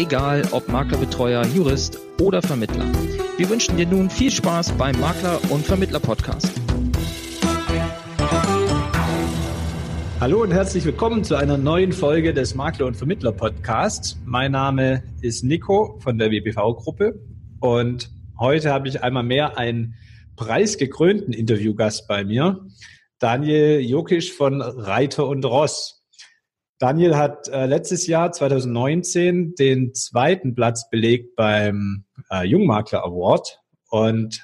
egal ob Maklerbetreuer, Jurist oder Vermittler. Wir wünschen dir nun viel Spaß beim Makler- und Vermittler-Podcast. Hallo und herzlich willkommen zu einer neuen Folge des Makler- und Vermittler-Podcasts. Mein Name ist Nico von der WBV-Gruppe und heute habe ich einmal mehr einen preisgekrönten Interviewgast bei mir, Daniel Jokisch von Reiter und Ross. Daniel hat äh, letztes Jahr 2019 den zweiten Platz belegt beim äh, Jungmakler Award und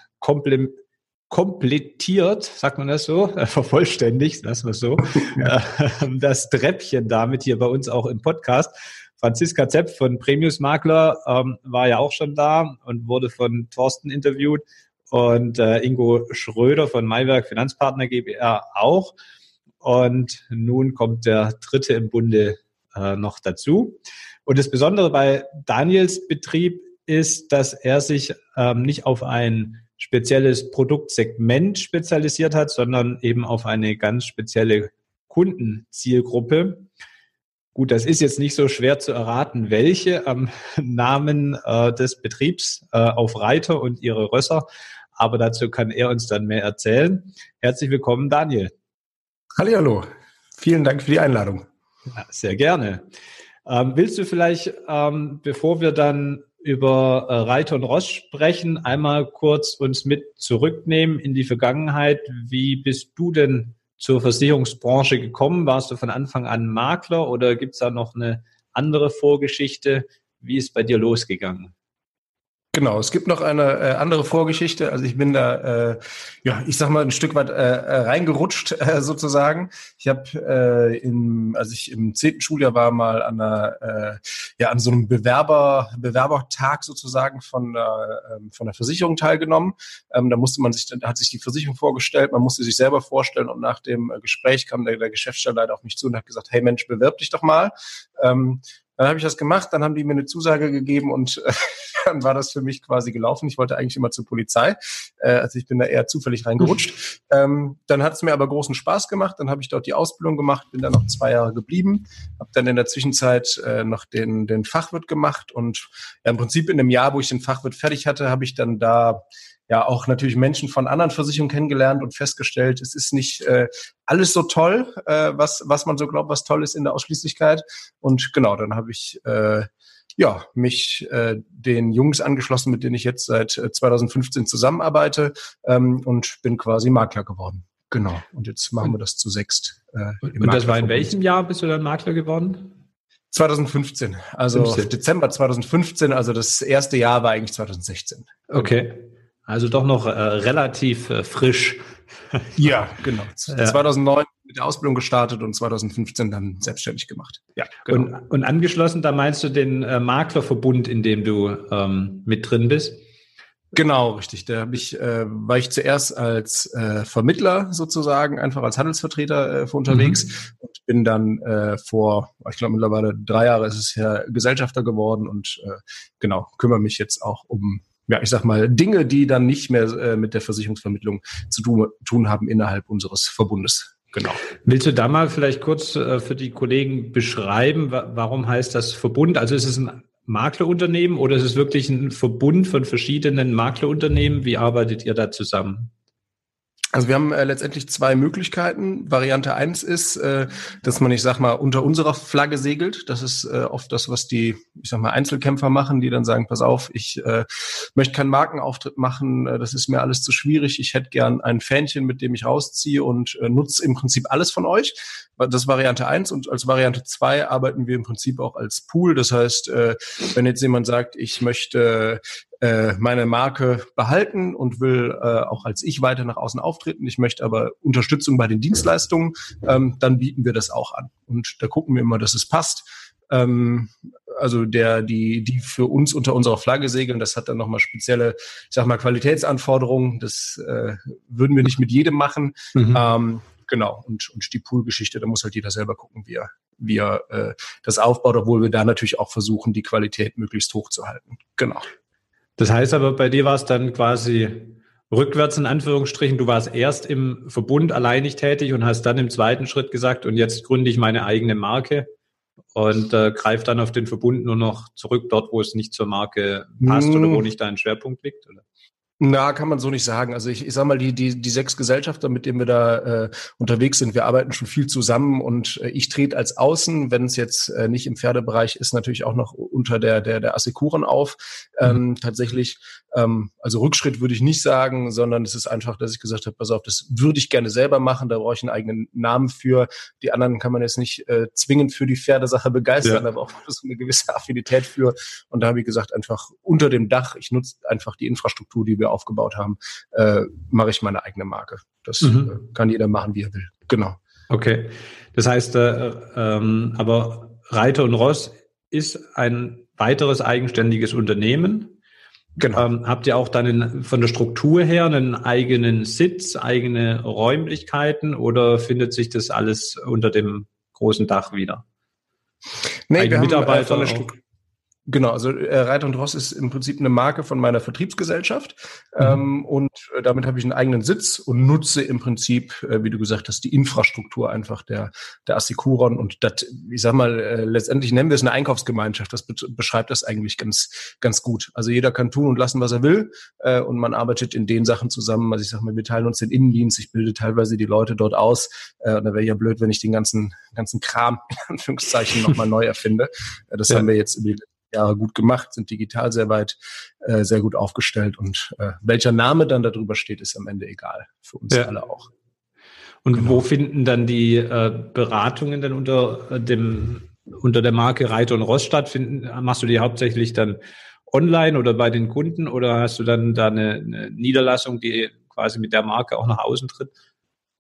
komplettiert, sagt man das so, äh, vervollständigt, lassen wir es so, ja. äh, das Treppchen damit hier bei uns auch im Podcast. Franziska Zepp von Premius Makler ähm, war ja auch schon da und wurde von Thorsten interviewt und äh, Ingo Schröder von Maiwerk Finanzpartner GBR auch. Und nun kommt der dritte im Bunde äh, noch dazu. Und das Besondere bei Daniels Betrieb ist, dass er sich ähm, nicht auf ein spezielles Produktsegment spezialisiert hat, sondern eben auf eine ganz spezielle Kundenzielgruppe. Gut, das ist jetzt nicht so schwer zu erraten, welche am Namen äh, des Betriebs äh, auf Reiter und ihre Rösser, aber dazu kann er uns dann mehr erzählen. Herzlich willkommen, Daniel. Hallo, vielen Dank für die Einladung. Ja, sehr gerne. Ähm, willst du vielleicht, ähm, bevor wir dann über äh, Reiter und Ross sprechen, einmal kurz uns mit zurücknehmen in die Vergangenheit? Wie bist du denn zur Versicherungsbranche gekommen? Warst du von Anfang an Makler oder gibt es da noch eine andere Vorgeschichte? Wie ist bei dir losgegangen? Genau, es gibt noch eine äh, andere Vorgeschichte. Also ich bin da, äh, ja, ich sag mal ein Stück weit äh, äh reingerutscht äh, sozusagen. Ich habe, äh, in, als ich im zehnten Schuljahr war, mal an einer, äh, ja, an so einem Bewerber Bewerbertag sozusagen von äh, von der Versicherung teilgenommen. Ähm, da musste man sich, da hat sich die Versicherung vorgestellt, man musste sich selber vorstellen und nach dem Gespräch kam der, der Geschäftsstellenleiter auf mich zu und hat gesagt, hey Mensch, bewirb dich doch mal. Ähm, dann habe ich das gemacht, dann haben die mir eine Zusage gegeben und äh, dann war das für mich quasi gelaufen. Ich wollte eigentlich immer zur Polizei, äh, also ich bin da eher zufällig reingerutscht. ähm, dann hat es mir aber großen Spaß gemacht, dann habe ich dort die Ausbildung gemacht, bin dann noch zwei Jahre geblieben, habe dann in der Zwischenzeit äh, noch den, den Fachwirt gemacht und ja, im Prinzip in dem Jahr, wo ich den Fachwirt fertig hatte, habe ich dann da ja auch natürlich Menschen von anderen Versicherungen kennengelernt und festgestellt, es ist nicht äh, alles so toll, äh, was, was man so glaubt, was toll ist in der Ausschließlichkeit. Und genau, dann habe ich äh, ja, mich äh, den Jungs angeschlossen, mit denen ich jetzt seit 2015 äh, zusammenarbeite ähm, und bin quasi Makler geworden. Genau. Und jetzt machen wir das zu sechst. Äh, und das war in welchem Jahr bist du dann Makler geworden? 2015, also 15. Dezember 2015, also das erste Jahr war eigentlich 2016. Okay. Also doch noch äh, relativ äh, frisch. Ja, genau. Ja. 2009 mit der Ausbildung gestartet und 2015 dann selbstständig gemacht. Ja, genau. Und, und angeschlossen, da meinst du den äh, Maklerverbund, in dem du ähm, mit drin bist? Genau, richtig. Da hab ich, äh, war ich zuerst als äh, Vermittler sozusagen, einfach als Handelsvertreter äh, unterwegs mhm. und bin dann äh, vor, ich glaube mittlerweile drei Jahre ist es ja Gesellschafter geworden und äh, genau, kümmere mich jetzt auch um ja, ich sag mal, Dinge, die dann nicht mehr äh, mit der Versicherungsvermittlung zu tun, tun haben innerhalb unseres Verbundes. Genau. Willst du da mal vielleicht kurz äh, für die Kollegen beschreiben, wa warum heißt das Verbund? Also ist es ein Maklerunternehmen oder ist es wirklich ein Verbund von verschiedenen Maklerunternehmen? Wie arbeitet ihr da zusammen? Also wir haben äh, letztendlich zwei Möglichkeiten. Variante eins ist, äh, dass man, ich sag mal, unter unserer Flagge segelt. Das ist äh, oft das, was die, ich sag mal, Einzelkämpfer machen, die dann sagen, pass auf, ich äh, möchte keinen Markenauftritt machen, äh, das ist mir alles zu schwierig. Ich hätte gern ein Fähnchen, mit dem ich rausziehe und äh, nutze im Prinzip alles von euch. Das ist Variante eins und als Variante zwei arbeiten wir im Prinzip auch als Pool. Das heißt, äh, wenn jetzt jemand sagt, ich möchte äh, meine Marke behalten und will äh, auch als ich weiter nach außen auftreten. Ich möchte aber Unterstützung bei den Dienstleistungen, ähm, dann bieten wir das auch an. Und da gucken wir immer, dass es passt. Ähm, also der, die, die für uns unter unserer Flagge segeln, das hat dann nochmal spezielle, ich sag mal, Qualitätsanforderungen. Das äh, würden wir nicht mit jedem machen. Mhm. Ähm, genau. Und, und die Pool-Geschichte, da muss halt jeder selber gucken, wie er, wie er äh, das aufbaut, obwohl wir da natürlich auch versuchen, die Qualität möglichst hoch zu halten. Genau. Das heißt aber, bei dir war es dann quasi rückwärts in Anführungsstrichen. Du warst erst im Verbund alleinig tätig und hast dann im zweiten Schritt gesagt, und jetzt gründe ich meine eigene Marke und äh, greife dann auf den Verbund nur noch zurück, dort, wo es nicht zur Marke passt hm. oder wo nicht dein Schwerpunkt liegt? Oder? Na, kann man so nicht sagen. Also ich, ich sag mal, die, die, die sechs Gesellschafter, mit denen wir da äh, unterwegs sind, wir arbeiten schon viel zusammen und äh, ich trete als Außen, wenn es jetzt äh, nicht im Pferdebereich ist, natürlich auch noch unter der, der, der Assekuren auf. Ähm, mhm. Tatsächlich, ähm, also Rückschritt würde ich nicht sagen, sondern es ist einfach, dass ich gesagt habe, pass auf, das würde ich gerne selber machen, da brauche ich einen eigenen Namen für. Die anderen kann man jetzt nicht äh, zwingend für die Pferdesache begeistern, ja. da braucht man so eine gewisse Affinität für. Und da habe ich gesagt, einfach unter dem Dach, ich nutze einfach die Infrastruktur, die wir wir aufgebaut haben, äh, mache ich meine eigene Marke. Das mhm. äh, kann jeder machen, wie er will. Genau. Okay. Das heißt, äh, ähm, aber Reiter und Ross ist ein weiteres eigenständiges Unternehmen. Genau. Ähm, habt ihr auch dann in, von der Struktur her einen eigenen Sitz, eigene Räumlichkeiten oder findet sich das alles unter dem großen Dach wieder? Nee, Eigene wir haben, Mitarbeiter äh, von der Struktur. Genau, also äh, Reiter und Ross ist im Prinzip eine Marke von meiner Vertriebsgesellschaft mhm. ähm, und äh, damit habe ich einen eigenen Sitz und nutze im Prinzip, äh, wie du gesagt hast, die Infrastruktur einfach der der Assikuron und das, ich sag mal, äh, letztendlich nennen wir es eine Einkaufsgemeinschaft. Das be beschreibt das eigentlich ganz ganz gut. Also jeder kann tun und lassen, was er will äh, und man arbeitet in den Sachen zusammen. Also ich sag mal, wir teilen uns den Innendienst. Ich bilde teilweise die Leute dort aus. Äh, und da wäre ja blöd, wenn ich den ganzen ganzen Kram in Anführungszeichen nochmal neu erfinde. Äh, das ja. haben wir jetzt über die Jahre gut gemacht, sind digital sehr weit, äh, sehr gut aufgestellt und äh, welcher Name dann darüber steht, ist am Ende egal. Für uns ja. alle auch. Und genau. wo finden dann die äh, Beratungen dann unter äh, dem unter der Marke Reiter und Ross stattfinden? Machst du die hauptsächlich dann online oder bei den Kunden oder hast du dann da eine, eine Niederlassung, die quasi mit der Marke auch nach außen tritt?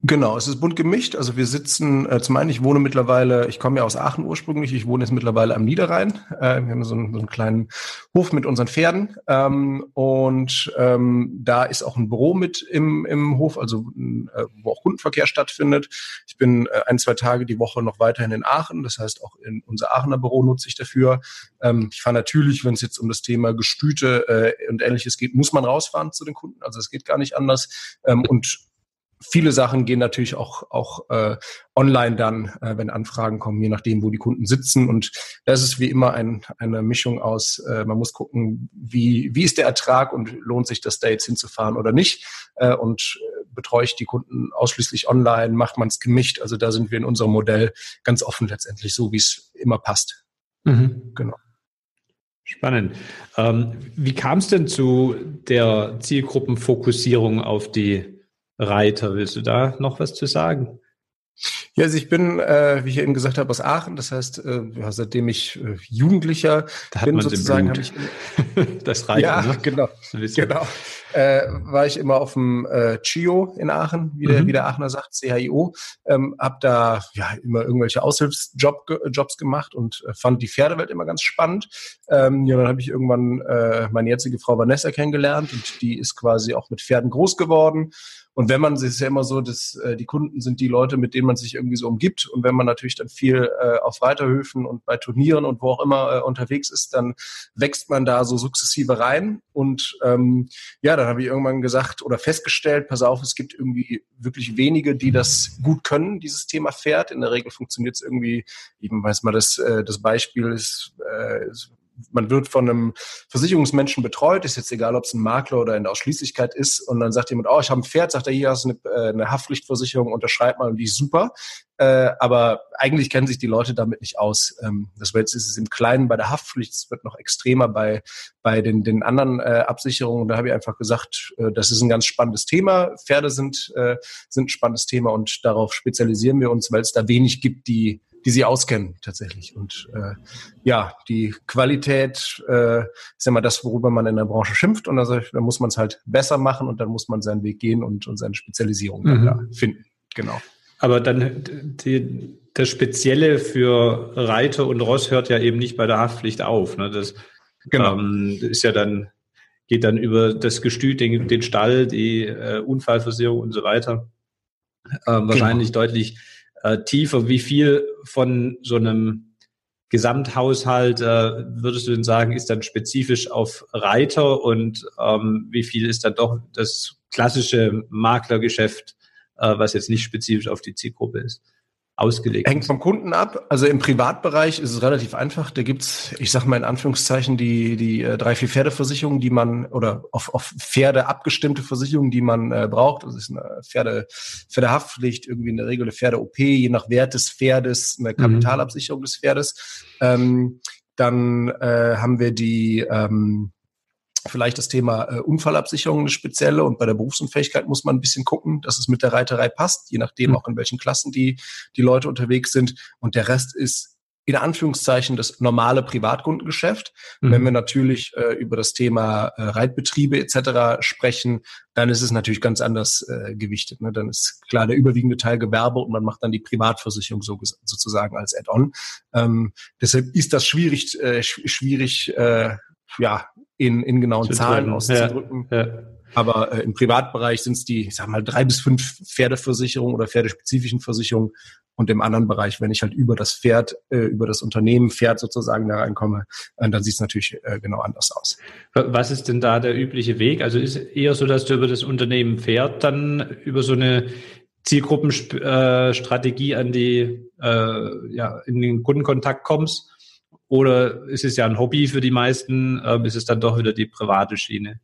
Genau, es ist bunt gemischt. Also wir sitzen, äh, zum einen, ich wohne mittlerweile, ich komme ja aus Aachen ursprünglich, ich wohne jetzt mittlerweile am Niederrhein. Äh, wir haben so einen, so einen kleinen Hof mit unseren Pferden. Ähm, und ähm, da ist auch ein Büro mit im, im Hof, also äh, wo auch Kundenverkehr stattfindet. Ich bin äh, ein, zwei Tage die Woche noch weiterhin in Aachen. Das heißt, auch in unser Aachener Büro nutze ich dafür. Ähm, ich fahre natürlich, wenn es jetzt um das Thema Gestüte äh, und ähnliches geht, muss man rausfahren zu den Kunden. Also es geht gar nicht anders. Ähm, und viele Sachen gehen natürlich auch, auch äh, online dann, äh, wenn Anfragen kommen, je nachdem, wo die Kunden sitzen. Und das ist wie immer ein, eine Mischung aus, äh, man muss gucken, wie, wie ist der Ertrag und lohnt sich das da jetzt hinzufahren oder nicht. Äh, und äh, betreue ich die Kunden ausschließlich online, macht man es gemischt. Also da sind wir in unserem Modell ganz offen letztendlich, so wie es immer passt. Mhm. Genau. Spannend. Ähm, wie kam es denn zu der Zielgruppenfokussierung auf die Reiter. Willst du da noch was zu sagen? Ja, also ich bin, äh, wie ich eben gesagt habe, aus Aachen. Das heißt, äh, ja, seitdem ich äh, Jugendlicher bin, sozusagen, habe ich das Reiter. Ja, ne? genau, genau. Äh, war ich immer auf dem äh, CHIO in Aachen, wie der, mhm. wie der Aachener sagt, CHIO. Ähm, hab da ja immer irgendwelche Aushilfsjobs gemacht und äh, fand die Pferdewelt immer ganz spannend. Ähm, ja, dann habe ich irgendwann äh, meine jetzige Frau Vanessa kennengelernt und die ist quasi auch mit Pferden groß geworden und wenn man, es ist ja immer so, dass äh, die Kunden sind die Leute, mit denen man sich irgendwie so umgibt. Und wenn man natürlich dann viel äh, auf Reiterhöfen und bei Turnieren und wo auch immer äh, unterwegs ist, dann wächst man da so sukzessive rein. Und ähm, ja, dann habe ich irgendwann gesagt oder festgestellt, pass auf, es gibt irgendwie wirklich wenige, die das gut können, dieses Thema Pferd. In der Regel funktioniert es irgendwie, eben weiß man, das, äh, das Beispiel ist, äh, man wird von einem Versicherungsmenschen betreut, ist jetzt egal, ob es ein Makler oder in der Ausschließlichkeit ist, und dann sagt jemand, oh, ich habe ein Pferd, sagt er, hier hast du eine, äh, eine Haftpflichtversicherung, unterschreib mal und die ist super. Äh, aber eigentlich kennen sich die Leute damit nicht aus. Ähm, das wird, ist es im Kleinen bei der Haftpflicht, es wird noch extremer bei, bei den, den anderen äh, Absicherungen. Da habe ich einfach gesagt, äh, das ist ein ganz spannendes Thema. Pferde sind, äh, sind ein spannendes Thema und darauf spezialisieren wir uns, weil es da wenig gibt, die die sie auskennen tatsächlich. Und äh, ja, die Qualität äh, ist ja mal das, worüber man in der Branche schimpft. Und also, da muss man es halt besser machen und dann muss man seinen Weg gehen und, und seine Spezialisierung mhm. da finden. Genau. Aber dann die, das Spezielle für Reiter und Ross hört ja eben nicht bei der Haftpflicht auf. Ne? Das genau. ähm, ist ja dann, geht dann über das Gestüt, den, den Stall, die äh, Unfallversicherung und so weiter. Ähm, wahrscheinlich genau. deutlich äh, tiefer. Wie viel von so einem Gesamthaushalt äh, würdest du denn sagen, ist dann spezifisch auf Reiter und ähm, wie viel ist dann doch das klassische Maklergeschäft, äh, was jetzt nicht spezifisch auf die Zielgruppe ist? Ausgelegt Hängt vom Kunden ab. Also im Privatbereich ist es relativ einfach. Da gibt's, ich sage mal in Anführungszeichen, die, die äh, drei, vier Pferdeversicherungen, die man, oder auf, auf Pferde abgestimmte Versicherungen, die man äh, braucht. Das ist eine Pferde, Pferdehaftpflicht, irgendwie in der Regel eine Pferde-OP, je nach Wert des Pferdes, eine mhm. Kapitalabsicherung mhm. des Pferdes. Ähm, dann äh, haben wir die ähm, Vielleicht das Thema äh, Unfallabsicherung eine spezielle und bei der Berufsunfähigkeit muss man ein bisschen gucken, dass es mit der Reiterei passt, je nachdem mhm. auch in welchen Klassen die, die Leute unterwegs sind. Und der Rest ist in Anführungszeichen das normale Privatkundengeschäft. Mhm. Wenn wir natürlich äh, über das Thema äh, Reitbetriebe etc. sprechen, dann ist es natürlich ganz anders äh, gewichtet. Ne? Dann ist klar der überwiegende Teil Gewerbe und man macht dann die Privatversicherung so, sozusagen als Add-on. Ähm, deshalb ist das schwierig, äh, schwierig äh, ja, in, in genauen Zahlen auszudrücken. Ja, ja. Aber äh, im Privatbereich sind es die, ich sag mal, drei bis fünf Pferdeversicherungen oder pferdespezifischen Versicherungen. Und im anderen Bereich, wenn ich halt über das Pferd, äh, über das Unternehmen Pferd sozusagen da reinkomme, äh, dann sieht es natürlich äh, genau anders aus. Was ist denn da der übliche Weg? Also ist eher so, dass du über das Unternehmen Pferd dann über so eine Zielgruppenstrategie äh, an die, äh, ja, in den Kundenkontakt kommst? Oder ist es ja ein Hobby für die meisten? Ähm, ist es dann doch wieder die private Schiene?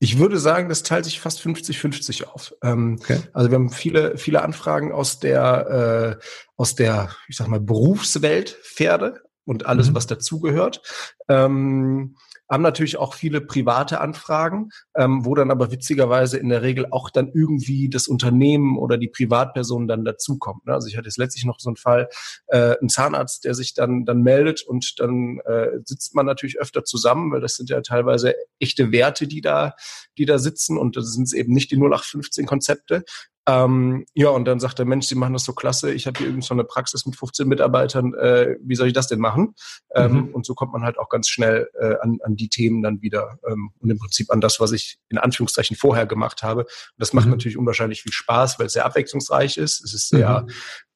Ich würde sagen, das teilt sich fast 50-50 auf. Ähm, okay. Also wir haben viele, viele Anfragen aus der, äh, aus der, ich sag mal, Berufswelt Pferde und alles, mhm. was dazugehört. Ähm, haben natürlich auch viele private Anfragen, ähm, wo dann aber witzigerweise in der Regel auch dann irgendwie das Unternehmen oder die Privatperson dann dazukommt. Ne? Also ich hatte jetzt letztlich noch so einen Fall, äh, ein Zahnarzt, der sich dann dann meldet und dann äh, sitzt man natürlich öfter zusammen, weil das sind ja teilweise echte Werte, die da die da sitzen und das sind eben nicht die 0815 Konzepte, ähm, ja, und dann sagt der Mensch, Sie machen das so klasse, ich habe hier irgend so eine Praxis mit 15 Mitarbeitern, äh, wie soll ich das denn machen? Ähm, mhm. Und so kommt man halt auch ganz schnell äh, an, an die Themen dann wieder ähm, und im Prinzip an das, was ich in Anführungszeichen vorher gemacht habe. Und das macht mhm. natürlich unwahrscheinlich viel Spaß, weil es sehr abwechslungsreich ist. Es ist sehr mhm.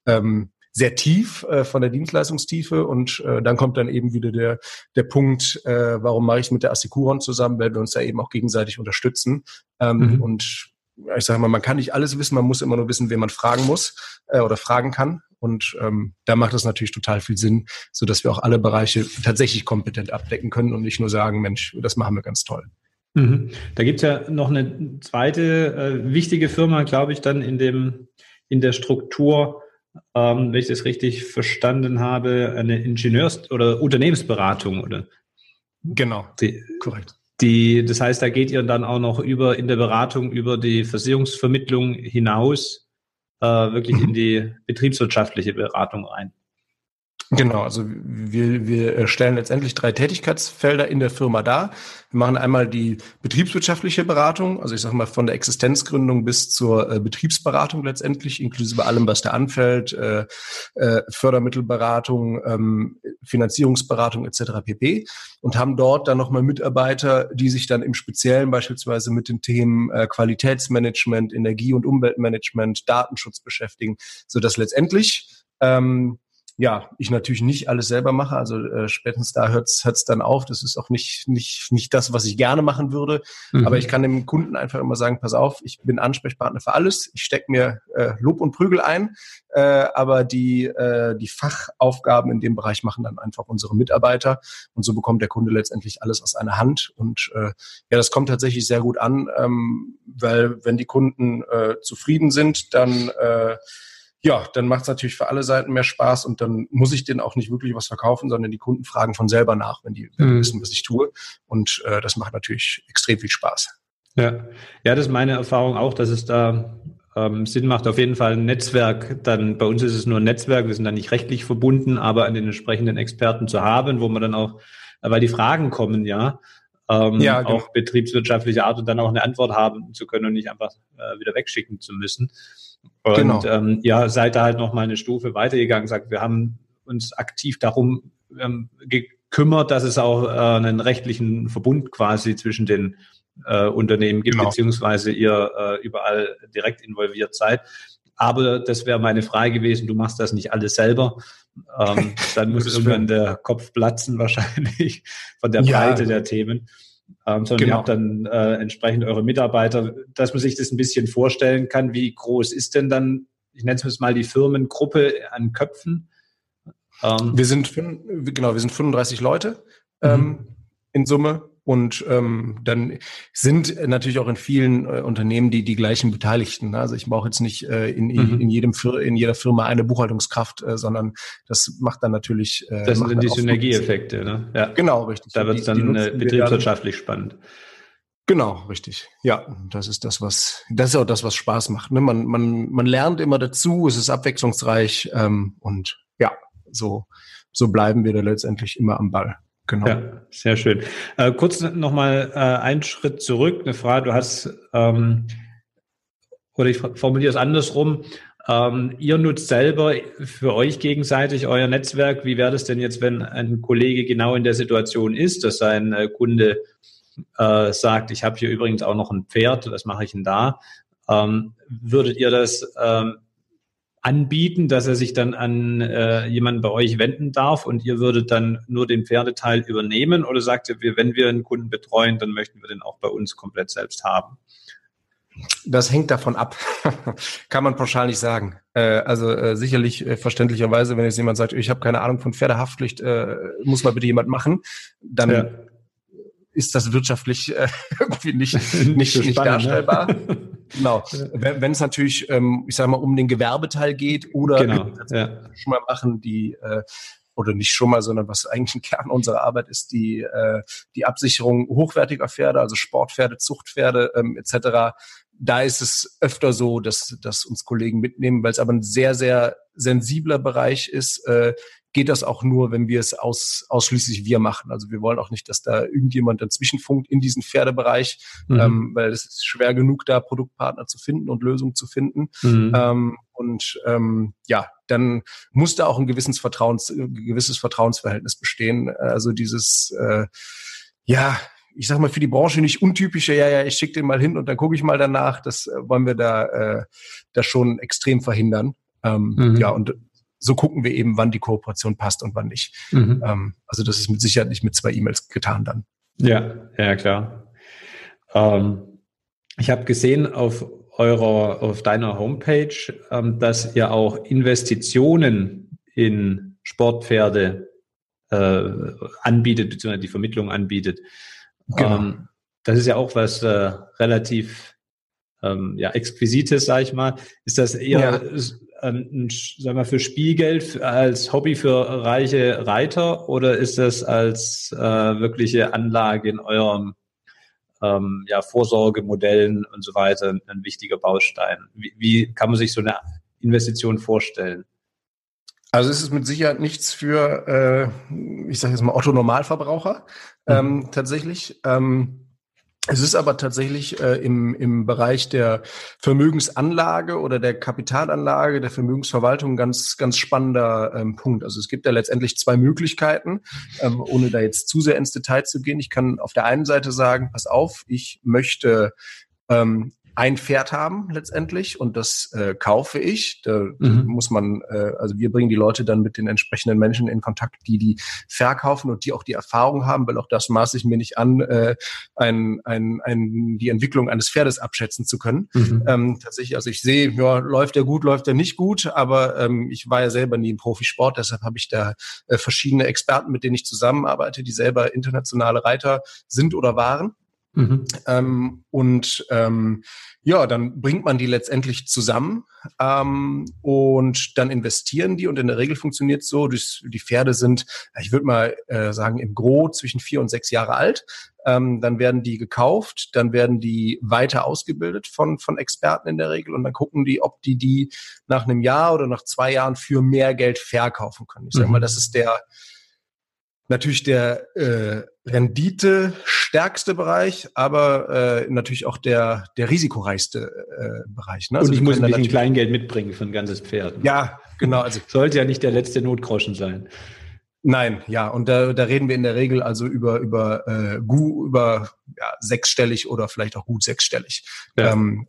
ähm, sehr tief äh, von der Dienstleistungstiefe und äh, dann kommt dann eben wieder der der Punkt, äh, warum mache ich mit der Assikuron zusammen, weil wir uns da eben auch gegenseitig unterstützen ähm, mhm. und ich sage mal, man kann nicht alles wissen, man muss immer nur wissen, wen man fragen muss äh, oder fragen kann. Und ähm, da macht es natürlich total viel Sinn, so dass wir auch alle Bereiche tatsächlich kompetent abdecken können und nicht nur sagen, Mensch, das machen wir ganz toll. Mhm. Da gibt's ja noch eine zweite äh, wichtige Firma, glaube ich, dann in dem in der Struktur, ähm, wenn ich das richtig verstanden habe, eine Ingenieurs- oder Unternehmensberatung, oder? Genau, Die, korrekt. Die, das heißt, da geht ihr dann auch noch über in der Beratung über die Versicherungsvermittlung hinaus äh, wirklich in die betriebswirtschaftliche Beratung rein. Genau, also wir, wir stellen letztendlich drei Tätigkeitsfelder in der Firma dar. Wir machen einmal die betriebswirtschaftliche Beratung, also ich sage mal von der Existenzgründung bis zur äh, Betriebsberatung letztendlich, inklusive allem, was da anfällt, äh, äh, Fördermittelberatung, ähm, Finanzierungsberatung etc. pp. Und haben dort dann nochmal Mitarbeiter, die sich dann im Speziellen beispielsweise mit den Themen äh, Qualitätsmanagement, Energie- und Umweltmanagement, Datenschutz beschäftigen, so dass letztendlich ähm, ja, ich natürlich nicht alles selber mache. Also äh, spätestens da hört's hört's dann auf. Das ist auch nicht, nicht, nicht das, was ich gerne machen würde. Mhm. Aber ich kann dem Kunden einfach immer sagen, pass auf, ich bin Ansprechpartner für alles. Ich stecke mir äh, Lob und Prügel ein. Äh, aber die, äh, die Fachaufgaben in dem Bereich machen dann einfach unsere Mitarbeiter. Und so bekommt der Kunde letztendlich alles aus einer Hand. Und äh, ja, das kommt tatsächlich sehr gut an, ähm, weil wenn die Kunden äh, zufrieden sind, dann äh, ja, dann macht es natürlich für alle Seiten mehr Spaß und dann muss ich denen auch nicht wirklich was verkaufen, sondern die Kunden fragen von selber nach, wenn die mhm. wissen, was ich tue. Und äh, das macht natürlich extrem viel Spaß. Ja. ja, das ist meine Erfahrung auch, dass es da ähm, Sinn macht, auf jeden Fall ein Netzwerk, dann bei uns ist es nur ein Netzwerk, wir sind dann nicht rechtlich verbunden, aber an den entsprechenden Experten zu haben, wo man dann auch, weil die Fragen kommen, ja, ähm, ja, genau. auch betriebswirtschaftliche Art und dann auch eine Antwort haben zu können und nicht einfach äh, wieder wegschicken zu müssen. Und genau. ähm, ja, seid da halt noch mal eine Stufe weitergegangen, sagt, wir haben uns aktiv darum ähm, gekümmert, dass es auch äh, einen rechtlichen Verbund quasi zwischen den äh, Unternehmen gibt, genau. beziehungsweise ihr äh, überall direkt involviert seid. Aber das wäre meine Frage gewesen, du machst das nicht alles selber. Ähm, dann muss irgendwann der Kopf platzen wahrscheinlich von der Breite ja. der Themen. Ähm, sondern genau. ihr habt dann äh, entsprechend eure Mitarbeiter, dass man sich das ein bisschen vorstellen kann, wie groß ist denn dann, ich nenne es mal die Firmengruppe an Köpfen? Ähm, wir sind, genau, wir sind 35 Leute ähm, mhm. in Summe und ähm, dann sind natürlich auch in vielen äh, Unternehmen die die gleichen Beteiligten. Ne? Also ich brauche jetzt nicht äh, in, mhm. in jedem in jeder Firma eine Buchhaltungskraft, äh, sondern das macht dann natürlich. Äh, das sind die Synergieeffekte, ne? Ja. Genau, richtig. Da wird es dann äh, betriebswirtschaftlich dann, spannend. Genau, richtig. Ja, das ist das, was das ist auch das, was Spaß macht. Ne? Man man man lernt immer dazu. Es ist abwechslungsreich ähm, und ja, so so bleiben wir da letztendlich immer am Ball. Genau. Ja, sehr schön. Äh, kurz nochmal äh, einen Schritt zurück. Eine Frage, du hast, ähm, oder ich formuliere es andersrum, ähm, ihr nutzt selber für euch gegenseitig euer Netzwerk. Wie wäre das denn jetzt, wenn ein Kollege genau in der Situation ist, dass sein äh, Kunde äh, sagt, ich habe hier übrigens auch noch ein Pferd, was mache ich denn da? Ähm, würdet ihr das ähm, anbieten, dass er sich dann an äh, jemanden bei euch wenden darf und ihr würdet dann nur den Pferdeteil übernehmen oder sagt ihr, wenn wir einen Kunden betreuen, dann möchten wir den auch bei uns komplett selbst haben? Das hängt davon ab. Kann man pauschal nicht sagen. Äh, also äh, sicherlich äh, verständlicherweise, wenn jetzt jemand sagt, ich habe keine Ahnung von Pferdehaftpflicht, äh, muss mal bitte jemand machen, dann ja. ist das wirtschaftlich äh, irgendwie nicht, nicht, nicht, nicht spannend, ne? darstellbar. Ne? Genau. Wenn es natürlich, ähm, ich sage mal, um den Gewerbeteil geht oder genau, ja. schon mal machen, die äh, oder nicht schon mal, sondern was eigentlich ein Kern unserer Arbeit ist, die, äh, die Absicherung hochwertiger Pferde, also Sportpferde, Zuchtpferde ähm, etc. Da ist es öfter so, dass, dass uns Kollegen mitnehmen, weil es aber ein sehr, sehr sensibler Bereich ist, äh, geht das auch nur, wenn wir es aus, ausschließlich wir machen. Also wir wollen auch nicht, dass da irgendjemand dazwischen funkt in diesen Pferdebereich, mhm. ähm, weil es ist schwer genug, da Produktpartner zu finden und Lösungen zu finden. Mhm. Ähm, und ähm, ja, dann muss da auch ein gewisses, Vertrauens, gewisses Vertrauensverhältnis bestehen. Also dieses, äh, ja, ich sag mal, für die Branche nicht untypische, ja, ja, ich schicke den mal hin und dann gucke ich mal danach. Das äh, wollen wir da, äh, da schon extrem verhindern. Ähm, mhm. Ja, und so gucken wir eben, wann die Kooperation passt und wann nicht. Mhm. Ähm, also das ist mit Sicherheit nicht mit zwei E-Mails getan dann. Ja, ja klar. Ähm, ich habe gesehen auf eurer, auf deiner Homepage, ähm, dass ihr auch Investitionen in Sportpferde äh, anbietet, beziehungsweise die Vermittlung anbietet. Genau. Ähm, das ist ja auch was äh, relativ ähm, ja, Exquisites, sag ich mal. Ist das eher ja ein, sagen wir, für Spielgeld als Hobby für reiche Reiter oder ist das als äh, wirkliche Anlage in eurem ähm, ja, Vorsorgemodellen und so weiter ein, wichtiger Baustein? Wie, wie kann man sich so eine Investition vorstellen? Also es ist mit Sicherheit nichts für, äh, ich sage jetzt mal Otto Normalverbraucher mhm. ähm, tatsächlich. Ähm, es ist aber tatsächlich äh, im, im Bereich der Vermögensanlage oder der Kapitalanlage, der Vermögensverwaltung ganz, ganz spannender ähm, Punkt. Also es gibt da letztendlich zwei Möglichkeiten, ähm, ohne da jetzt zu sehr ins Detail zu gehen. Ich kann auf der einen Seite sagen, pass auf, ich möchte ähm, ein Pferd haben letztendlich und das äh, kaufe ich. Da mhm. muss man, äh, also wir bringen die Leute dann mit den entsprechenden Menschen in Kontakt, die die verkaufen und die auch die Erfahrung haben, weil auch das maße ich mir nicht an, äh, ein, ein, ein, die Entwicklung eines Pferdes abschätzen zu können. Mhm. Ähm, tatsächlich, also ich sehe, ja, läuft der gut, läuft der nicht gut, aber ähm, ich war ja selber nie im Profisport, deshalb habe ich da äh, verschiedene Experten, mit denen ich zusammenarbeite, die selber internationale Reiter sind oder waren. Mhm. Ähm, und ähm, ja, dann bringt man die letztendlich zusammen ähm, und dann investieren die und in der Regel funktioniert so, die Pferde sind, ich würde mal äh, sagen, im Gros zwischen vier und sechs Jahre alt. Ähm, dann werden die gekauft, dann werden die weiter ausgebildet von, von Experten in der Regel und dann gucken die, ob die die nach einem Jahr oder nach zwei Jahren für mehr Geld verkaufen können. Ich sage mal, mhm. das ist der natürlich der äh, Rendite stärkste Bereich, aber äh, natürlich auch der der risikoreichste äh, Bereich. Ne? Also Und ich muss ein bisschen Kleingeld mitbringen für ein ganzes Pferd. Ne? Ja, genau. Also sollte ja nicht der letzte Notgroschen sein. Nein, ja, und da, da reden wir in der Regel also über über äh, gu, über ja, sechsstellig oder vielleicht auch gut sechsstellig ja. ähm,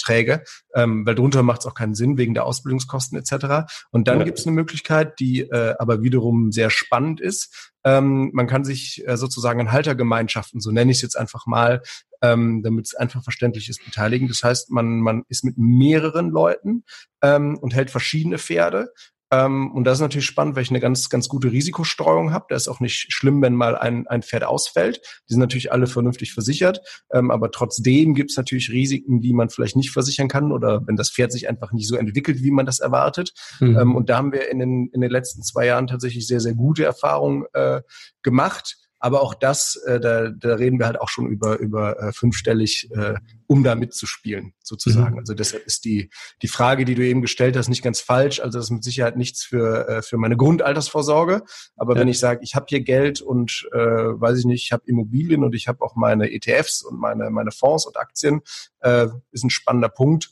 Beträge, ähm, weil drunter macht es auch keinen Sinn wegen der Ausbildungskosten etc. Und dann ja. gibt es eine Möglichkeit, die äh, aber wiederum sehr spannend ist. Ähm, man kann sich äh, sozusagen an Haltergemeinschaften, so nenne ich es jetzt einfach mal, ähm, damit es einfach verständlich ist, beteiligen. Das heißt, man, man ist mit mehreren Leuten ähm, und hält verschiedene Pferde ähm, und das ist natürlich spannend, weil ich eine ganz, ganz gute Risikostreuung habe. Da ist auch nicht schlimm, wenn mal ein, ein Pferd ausfällt. Die sind natürlich alle vernünftig versichert. Ähm, aber trotzdem gibt es natürlich Risiken, die man vielleicht nicht versichern kann oder wenn das Pferd sich einfach nicht so entwickelt, wie man das erwartet. Mhm. Ähm, und da haben wir in den, in den letzten zwei Jahren tatsächlich sehr, sehr gute Erfahrungen äh, gemacht. Aber auch das, äh, da, da reden wir halt auch schon über, über äh, fünfstellig, äh, um da mitzuspielen, sozusagen. Mhm. Also deshalb ist die, die Frage, die du eben gestellt hast, nicht ganz falsch. Also das ist mit Sicherheit nichts für, äh, für meine Grundaltersvorsorge. Aber ja. wenn ich sage, ich habe hier Geld und äh, weiß ich nicht, ich habe Immobilien und ich habe auch meine ETFs und meine, meine Fonds und Aktien, äh, ist ein spannender Punkt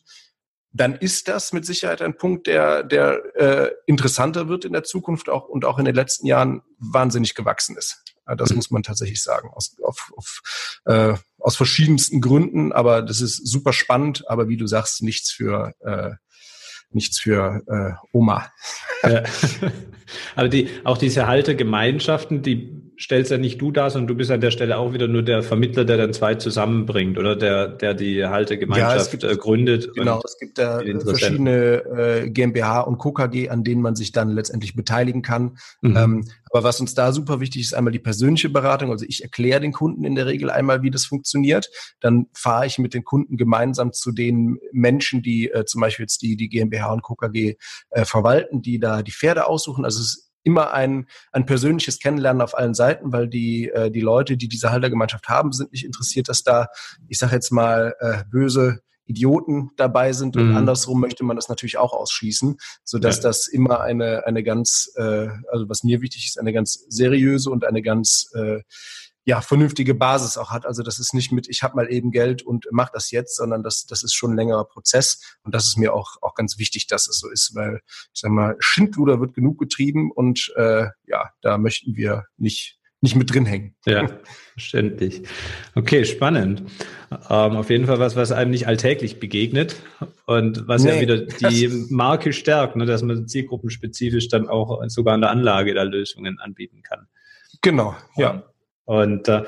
dann ist das mit Sicherheit ein Punkt, der, der äh, interessanter wird in der Zukunft auch und auch in den letzten Jahren wahnsinnig gewachsen ist. Das muss man tatsächlich sagen, aus, auf, auf, äh, aus verschiedensten Gründen. Aber das ist super spannend, aber wie du sagst, nichts für äh, nichts für äh, Oma. Ja. Also die, auch diese Haltegemeinschaften, die stellst ja nicht du da, sondern du bist an der Stelle auch wieder nur der Vermittler, der dann zwei zusammenbringt oder der, der die Haltegemeinschaft ja, gibt, äh, gründet. Genau, es gibt da verschiedene äh, GmbH und KKG, an denen man sich dann letztendlich beteiligen kann. Mhm. Ähm, aber was uns da super wichtig ist, einmal die persönliche Beratung. Also ich erkläre den Kunden in der Regel einmal, wie das funktioniert. Dann fahre ich mit den Kunden gemeinsam zu den Menschen, die äh, zum Beispiel jetzt die, die GmbH und KKG äh, verwalten, die da die Pferde aussuchen. Also es immer ein, ein persönliches Kennenlernen auf allen Seiten, weil die, äh, die Leute, die diese Haltergemeinschaft haben, sind nicht interessiert, dass da, ich sage jetzt mal, äh, böse Idioten dabei sind und mhm. andersrum möchte man das natürlich auch ausschließen, so dass ja. das immer eine eine ganz äh, also was mir wichtig ist eine ganz seriöse und eine ganz äh, ja, vernünftige Basis auch hat. Also das ist nicht mit, ich habe mal eben Geld und mach das jetzt, sondern das, das ist schon ein längerer Prozess. Und das ist mir auch, auch ganz wichtig, dass es so ist, weil ich sag mal, Schindluder wird genug getrieben und äh, ja, da möchten wir nicht nicht mit drin hängen. Ja, verständlich. Okay, spannend. Ähm, auf jeden Fall was, was einem nicht alltäglich begegnet und was nee, ja wieder die Marke stärkt, ne, dass man zielgruppenspezifisch dann auch sogar an der Anlage da Lösungen anbieten kann. Genau, ja. Und äh,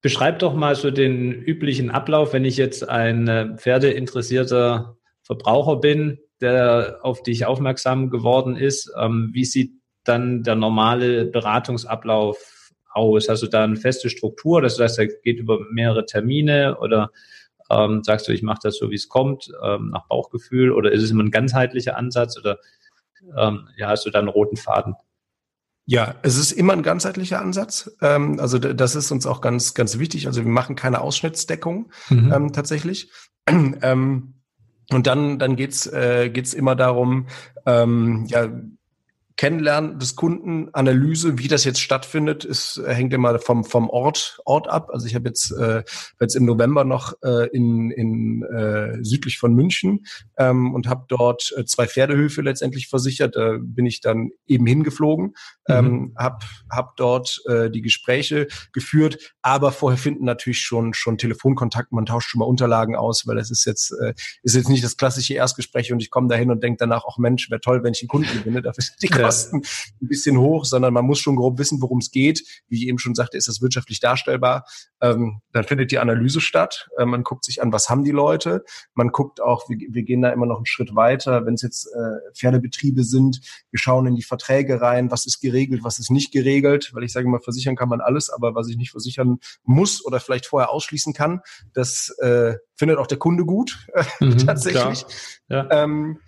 beschreib doch mal so den üblichen Ablauf, wenn ich jetzt ein äh, pferdeinteressierter Verbraucher bin, der auf dich aufmerksam geworden ist. Ähm, wie sieht dann der normale Beratungsablauf aus? Hast du da eine feste Struktur? Das heißt, er geht über mehrere Termine oder ähm, sagst du, ich mache das so, wie es kommt, ähm, nach Bauchgefühl? Oder ist es immer ein ganzheitlicher Ansatz oder ähm, ja, hast du da einen roten Faden? Ja, es ist immer ein ganzheitlicher Ansatz. Ähm, also das ist uns auch ganz, ganz wichtig. Also wir machen keine Ausschnittsdeckung mhm. ähm, tatsächlich. Ähm, und dann, dann geht's äh, geht's immer darum, ähm, ja, Kennenlernen des Kunden, Analyse, wie das jetzt stattfindet, ist, äh, hängt immer vom, vom Ort, Ort ab. Also ich habe jetzt, äh, jetzt im November noch äh, in, in äh, südlich von München ähm, und habe dort äh, zwei Pferdehöfe letztendlich versichert. Da bin ich dann eben hingeflogen, mhm. ähm, habe hab dort äh, die Gespräche geführt, aber vorher finden natürlich schon schon Telefonkontakt, man tauscht schon mal Unterlagen aus, weil es ist jetzt äh, ist jetzt nicht das klassische Erstgespräch und ich komme dahin und denke danach, auch Mensch, wäre toll, wenn ich einen Kunden gewinne. Dafür sind die ja. Kosten ein bisschen hoch, sondern man muss schon grob wissen, worum es geht. Wie ich eben schon sagte, ist das wirtschaftlich darstellbar. Ähm, dann findet die Analyse statt. Äh, man guckt sich an, was haben die Leute. Man guckt auch, wir, wir gehen da immer noch einen Schritt weiter, wenn es jetzt äh, Pferdebetriebe sind. Wir schauen in die Verträge rein, was ist geregelt, was ist nicht geregelt, weil ich sage immer, versichern kann man alles, aber was ich nicht versichern muss oder vielleicht vorher ausschließen kann, das äh, findet auch der Kunde gut, mhm, tatsächlich. Ja. Ähm,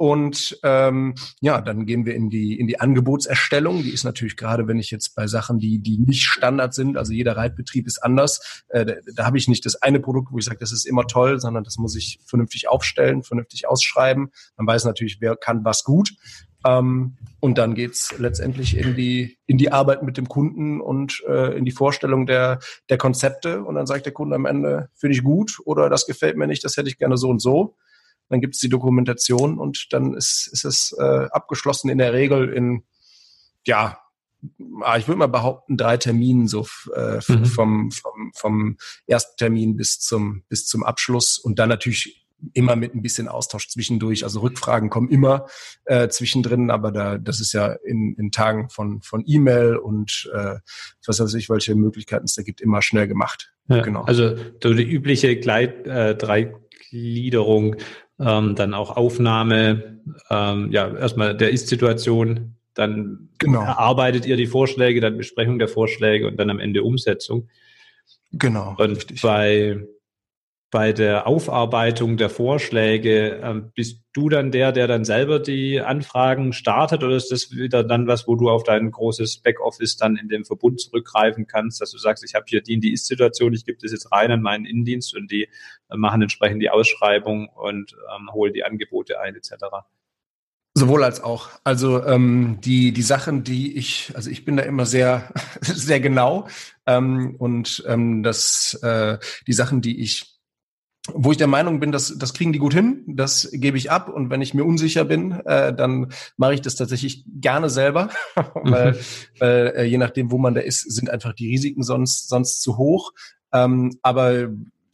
und ähm, ja, dann gehen wir in die in die Angebotserstellung. Die ist natürlich gerade, wenn ich jetzt bei Sachen, die die nicht Standard sind, also jeder Reitbetrieb ist anders. Äh, da da habe ich nicht das eine Produkt, wo ich sage, das ist immer toll, sondern das muss ich vernünftig aufstellen, vernünftig ausschreiben. Man weiß natürlich, wer kann was gut. Ähm, und dann geht's letztendlich in die, in die Arbeit mit dem Kunden und äh, in die Vorstellung der, der Konzepte. Und dann sagt der Kunde am Ende, finde ich gut oder das gefällt mir nicht, das hätte ich gerne so und so. Dann gibt's die Dokumentation und dann ist, ist es äh, abgeschlossen in der Regel in, ja, ah, ich würde mal behaupten, drei Terminen, so äh, mhm. vom, vom, vom ersten Termin bis zum, bis zum Abschluss und dann natürlich immer mit ein bisschen Austausch zwischendurch. Also Rückfragen kommen immer äh, zwischendrin, aber da das ist ja in, in Tagen von von E-Mail und äh, was weiß ich, welche Möglichkeiten es da gibt, immer schnell gemacht. Ja, genau. Also so die übliche Gleit, äh, Dreigliederung, ähm, dann auch Aufnahme, ähm, ja erstmal der Ist-Situation, dann genau. erarbeitet ihr die Vorschläge, dann Besprechung der Vorschläge und dann am Ende Umsetzung. Genau. Und richtig. bei bei der Aufarbeitung der Vorschläge, ähm, bist du dann der, der dann selber die Anfragen startet oder ist das wieder dann was, wo du auf dein großes Backoffice dann in dem Verbund zurückgreifen kannst, dass du sagst, ich habe hier die in die Ist-Situation, ich gebe das jetzt rein an meinen Innendienst und die äh, machen entsprechend die Ausschreibung und ähm, holen die Angebote ein etc. Sowohl als auch. Also ähm, die die Sachen, die ich, also ich bin da immer sehr sehr genau ähm, und ähm, das äh, die Sachen, die ich wo ich der Meinung bin, dass das kriegen die gut hin, das gebe ich ab und wenn ich mir unsicher bin, äh, dann mache ich das tatsächlich gerne selber, weil, weil äh, je nachdem, wo man da ist, sind einfach die Risiken sonst sonst zu hoch. Ähm, aber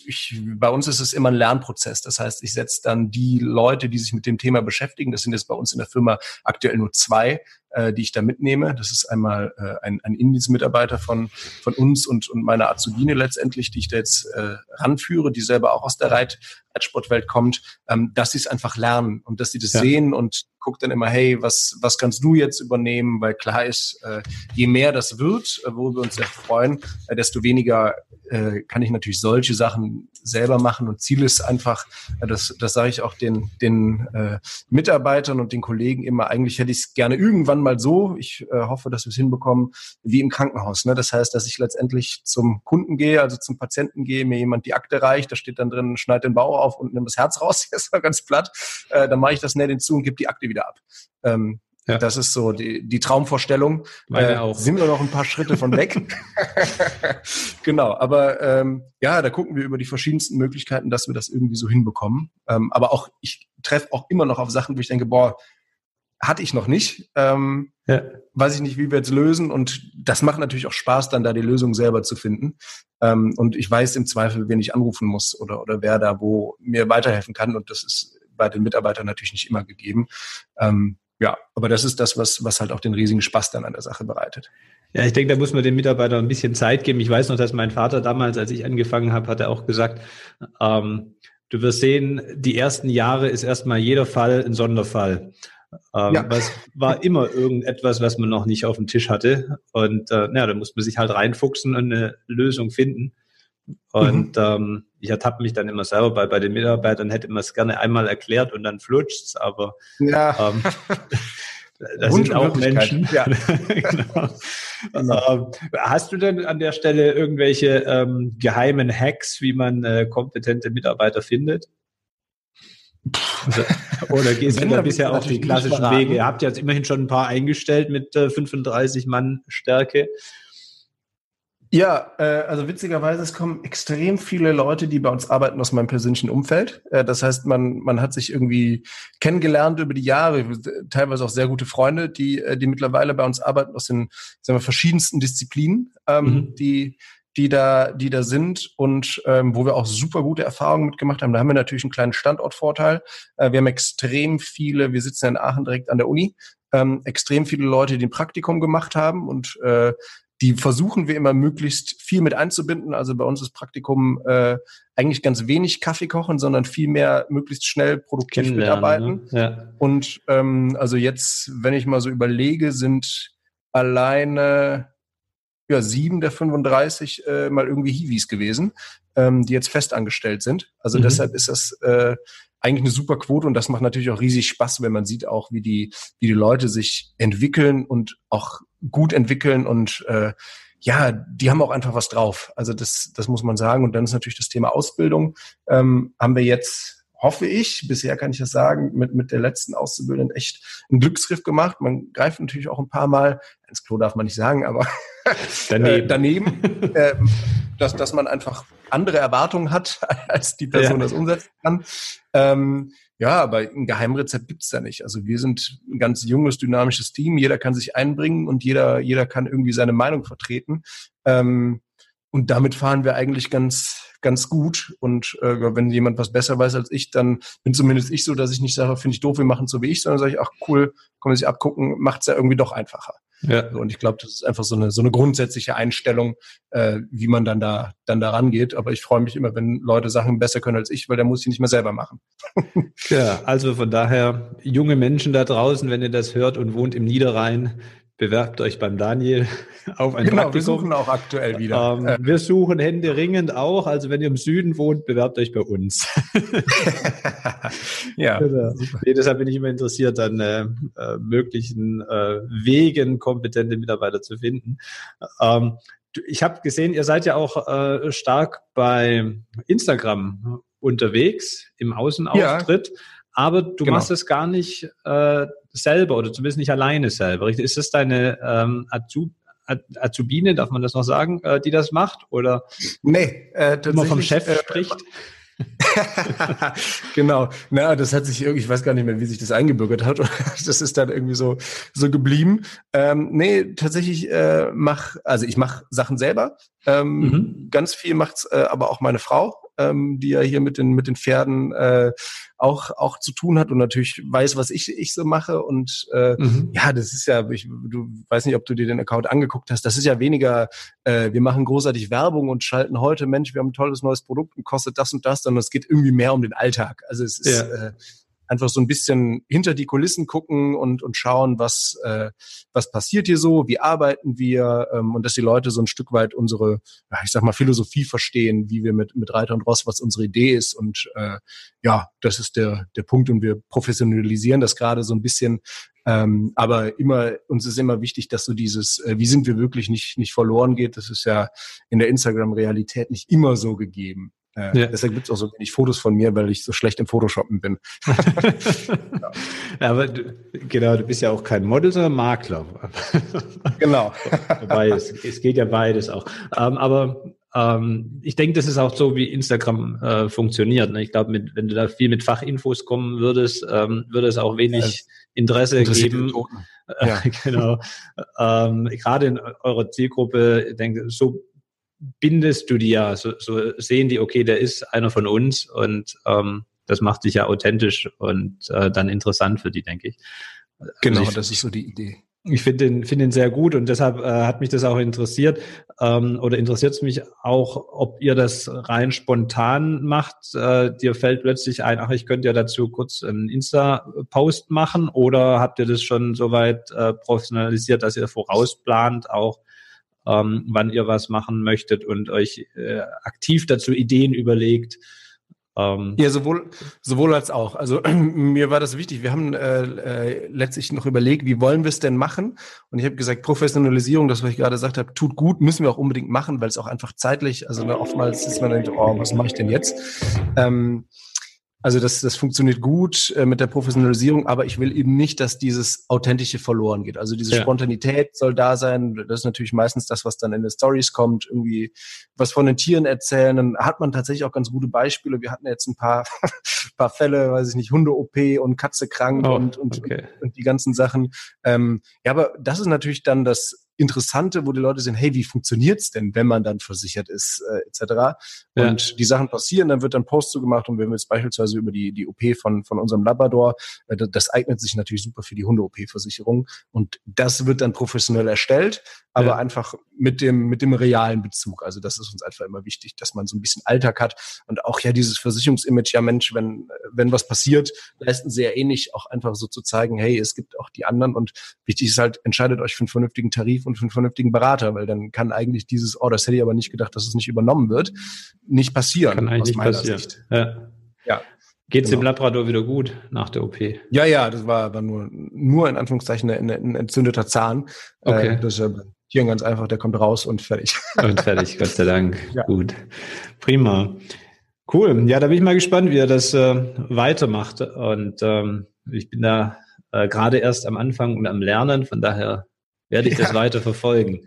ich, bei uns ist es immer ein Lernprozess. Das heißt, ich setze dann die Leute, die sich mit dem Thema beschäftigen, das sind jetzt bei uns in der Firma aktuell nur zwei, äh, die ich da mitnehme. Das ist einmal äh, ein, ein Indienstmitarbeiter von, von uns und, und meine Azubine letztendlich, die ich da jetzt äh, ranführe, die selber auch aus der Reit, Reitsportwelt kommt, ähm, dass sie es einfach lernen und dass sie das ja. sehen und guckt dann immer, hey, was, was kannst du jetzt übernehmen? Weil klar ist, äh, je mehr das wird, äh, wo wir uns sehr freuen, äh, desto weniger äh, kann ich natürlich solche Sachen selber machen. Und Ziel ist einfach, äh, das, das sage ich auch den, den äh, Mitarbeitern und den Kollegen immer, eigentlich hätte ich es gerne irgendwann mal so, ich äh, hoffe, dass wir es hinbekommen, wie im Krankenhaus. Ne? Das heißt, dass ich letztendlich zum Kunden gehe, also zum Patienten gehe, mir jemand die Akte reicht, da steht dann drin, schneid den Bauch auf und nimm das Herz raus, das war ganz platt, äh, dann mache ich das nett hinzu und gebe die Akte wieder ab. Ähm, ja. Das ist so die, die Traumvorstellung. Meine äh, auch. Sind wir noch ein paar Schritte von weg. genau, aber ähm, ja, da gucken wir über die verschiedensten Möglichkeiten, dass wir das irgendwie so hinbekommen. Ähm, aber auch, ich treffe auch immer noch auf Sachen, wo ich denke, boah, hatte ich noch nicht. Ähm, ja. Weiß ich nicht, wie wir jetzt lösen. Und das macht natürlich auch Spaß, dann da die Lösung selber zu finden. Ähm, und ich weiß im Zweifel, wen ich anrufen muss oder, oder wer da wo mir weiterhelfen kann. Und das ist bei den Mitarbeitern natürlich nicht immer gegeben. Ähm, ja, aber das ist das, was, was halt auch den riesigen Spaß dann an der Sache bereitet. Ja, ich denke, da muss man den Mitarbeitern ein bisschen Zeit geben. Ich weiß noch, dass mein Vater damals, als ich angefangen habe, hat er auch gesagt, ähm, du wirst sehen, die ersten Jahre ist erstmal jeder Fall ein Sonderfall. Ähm, ja. Was war immer irgendetwas, was man noch nicht auf dem Tisch hatte. Und äh, ja, da muss man sich halt reinfuchsen und eine Lösung finden. Und mhm. ähm, ich ertappe mich dann immer selber bei, bei den Mitarbeitern, hätte man es gerne einmal erklärt und dann flutscht's, aber ja. ähm, das sind auch Menschen. Ja. genau. Ähm, hast du denn an der Stelle irgendwelche ähm, geheimen Hacks, wie man äh, kompetente Mitarbeiter findet? Also, oder gehst du da bisher auch die klassischen Wege? Ihr habt jetzt immerhin schon ein paar eingestellt mit äh, 35 Mann Stärke. Ja, äh, also witzigerweise, es kommen extrem viele Leute, die bei uns arbeiten aus meinem persönlichen Umfeld. Äh, das heißt, man, man hat sich irgendwie kennengelernt über die Jahre, teilweise auch sehr gute Freunde, die, äh, die mittlerweile bei uns arbeiten aus den sagen wir, verschiedensten Disziplinen, ähm, mhm. die, die da, die da sind und ähm, wo wir auch super gute Erfahrungen mitgemacht haben. Da haben wir natürlich einen kleinen Standortvorteil. Äh, wir haben extrem viele, wir sitzen in Aachen direkt an der Uni, ähm, extrem viele Leute, die ein Praktikum gemacht haben und äh, die versuchen wir immer möglichst viel mit einzubinden. Also bei uns ist Praktikum äh, eigentlich ganz wenig Kaffee kochen, sondern viel mehr möglichst schnell produktiv mitarbeiten. Ne? Ja. Und ähm, also jetzt, wenn ich mal so überlege, sind alleine ja, sieben der 35 äh, mal irgendwie Hiwis gewesen, ähm, die jetzt festangestellt sind. Also mhm. deshalb ist das äh, eigentlich eine super Quote und das macht natürlich auch riesig Spaß, wenn man sieht auch, wie die, wie die Leute sich entwickeln und auch gut entwickeln und äh, ja, die haben auch einfach was drauf. Also das, das muss man sagen. Und dann ist natürlich das Thema Ausbildung. Ähm, haben wir jetzt hoffe ich, bisher kann ich das sagen, mit, mit der letzten Auszubildenden echt einen Glücksgriff gemacht. Man greift natürlich auch ein paar Mal, ins Klo darf man nicht sagen, aber daneben, daneben äh, dass, dass man einfach andere Erwartungen hat, als die Person ja. das umsetzen kann. Ähm, ja, aber ein Geheimrezept gibt's da nicht. Also wir sind ein ganz junges, dynamisches Team. Jeder kann sich einbringen und jeder, jeder kann irgendwie seine Meinung vertreten. Ähm, und damit fahren wir eigentlich ganz, ganz gut. Und äh, wenn jemand was besser weiß als ich, dann bin zumindest ich so, dass ich nicht sage, finde ich doof, wir machen so wie ich, sondern sage ich, ach cool, kann man sich abgucken, macht's ja irgendwie doch einfacher. Ja. Und ich glaube, das ist einfach so eine, so eine grundsätzliche Einstellung, äh, wie man dann da, dann da rangeht. Aber ich freue mich immer, wenn Leute Sachen besser können als ich, weil der muss sie nicht mehr selber machen. ja, also von daher, junge Menschen da draußen, wenn ihr das hört und wohnt im Niederrhein, bewerbt euch beim Daniel auf ein genau, Praktikum. wir suchen auch aktuell wieder. Ähm, wir suchen händeringend auch. Also wenn ihr im Süden wohnt, bewerbt euch bei uns. ja. Genau. Nee, deshalb bin ich immer interessiert, an äh, äh, möglichen äh, Wegen kompetente Mitarbeiter zu finden. Ähm, ich habe gesehen, ihr seid ja auch äh, stark bei Instagram unterwegs im Außenauftritt. Ja. Aber du genau. machst es gar nicht äh, selber oder zumindest nicht alleine selber. Ist das deine ähm, Azub Azubine, darf man das noch sagen, äh, die das macht? Oder nee, äh, immer vom Chef äh, spricht? genau. Na, das hat sich irgendwie, ich weiß gar nicht mehr, wie sich das eingebürgert hat. Das ist dann irgendwie so so geblieben. Ähm, nee, tatsächlich äh, mach, also ich mache Sachen selber. Ähm, mhm. Ganz viel macht's äh, aber auch meine Frau ähm, die ja hier mit den mit den Pferden äh, auch auch zu tun hat und natürlich weiß, was ich ich so mache und äh, mhm. ja, das ist ja, ich, du weiß nicht, ob du dir den Account angeguckt hast. Das ist ja weniger, äh, wir machen großartig Werbung und schalten heute, Mensch, wir haben ein tolles neues Produkt und kostet das und das, sondern es geht irgendwie mehr um den Alltag. Also es ist ja. äh, einfach so ein bisschen hinter die Kulissen gucken und, und schauen, was, äh, was passiert hier so, wie arbeiten wir ähm, und dass die Leute so ein Stück weit unsere, ja, ich sag mal, Philosophie verstehen, wie wir mit, mit Reiter und Ross, was unsere Idee ist. Und äh, ja, das ist der, der Punkt und wir professionalisieren das gerade so ein bisschen. Ähm, aber immer, uns ist immer wichtig, dass so dieses, äh, wie sind wir wirklich nicht, nicht verloren geht. Das ist ja in der Instagram-Realität nicht immer so gegeben. Äh, ja. Deshalb gibt es auch so wenig Fotos von mir, weil ich so schlecht im Photoshoppen bin. ja. Aber du, genau, du bist ja auch kein Model, sondern Makler. genau. Wobei, es, es geht ja beides auch. Ähm, aber ähm, ich denke, das ist auch so, wie Instagram äh, funktioniert. Ne? Ich glaube, wenn du da viel mit Fachinfos kommen würdest, ähm, würde es auch wenig Interesse geben. Ja. genau. Ähm, gerade in eurer Zielgruppe, ich denke, so bindest du die ja, so, so sehen die, okay, der ist einer von uns und ähm, das macht dich ja authentisch und äh, dann interessant für die, denke ich. Genau, also ich, das ist so die Idee. Ich finde den, finde ihn sehr gut und deshalb äh, hat mich das auch interessiert ähm, oder interessiert es mich auch, ob ihr das rein spontan macht. Äh, dir fällt plötzlich ein, ach, ich könnte ja dazu kurz einen Insta-Post machen oder habt ihr das schon soweit äh, professionalisiert, dass ihr vorausplant, auch ähm, wann ihr was machen möchtet und euch äh, aktiv dazu Ideen überlegt. Ähm, ja, sowohl, sowohl als auch. Also mir war das wichtig. Wir haben äh, äh, letztlich noch überlegt, wie wollen wir es denn machen? Und ich habe gesagt, Professionalisierung, das, was ich gerade gesagt habe, tut gut, müssen wir auch unbedingt machen, weil es auch einfach zeitlich, also ne, oftmals ist man denkt, oh, was mache ich denn jetzt? Ähm, also das, das funktioniert gut äh, mit der Professionalisierung, aber ich will eben nicht, dass dieses Authentische verloren geht. Also diese ja. Spontanität soll da sein. Das ist natürlich meistens das, was dann in den Stories kommt. Irgendwie was von den Tieren erzählen. Dann hat man tatsächlich auch ganz gute Beispiele. Wir hatten jetzt ein paar, paar Fälle, weiß ich nicht, Hunde-OP und Katze krank oh, und, und, okay. und, und, die ganzen Sachen. Ähm, ja, aber das ist natürlich dann das Interessante, wo die Leute sehen, hey, wie funktioniert's denn, wenn man dann versichert ist, äh, etc. Und ja. die Sachen passieren, dann wird dann Post zugemacht und wenn wir jetzt beispielsweise über die, die OP von, von unserem Labrador, äh, das, das eignet sich natürlich super für die Hunde-OP-Versicherung und das wird dann professionell erstellt, aber ja. einfach mit dem, mit dem realen Bezug. Also das ist uns einfach immer wichtig, dass man so ein bisschen Alltag hat und auch ja dieses Versicherungsimage, ja Mensch, wenn, wenn was passiert, leisten sehr ähnlich, auch einfach so zu zeigen, hey, es gibt auch die anderen und wichtig ist halt, entscheidet euch für einen vernünftigen Tarif und für einen vernünftigen Berater, weil dann kann eigentlich dieses, oh, das hätte ich aber nicht gedacht, dass es nicht übernommen wird, nicht passieren. Kann eigentlich passieren. Sicht. Ja. ja. Geht's genau. dem Labrador wieder gut nach der OP? Ja, ja, das war aber nur, nur in Anführungszeichen ein, ein entzündeter Zahn. Okay. Äh, das ist ja hier ganz einfach, der kommt raus und fertig. Und fertig, Gott sei Dank. Ja. Gut. Prima. Cool. Ja, da bin ich mal gespannt, wie er das äh, weitermacht. Und ähm, ich bin da äh, gerade erst am Anfang und am Lernen, von daher werde ich ja. das weiter verfolgen.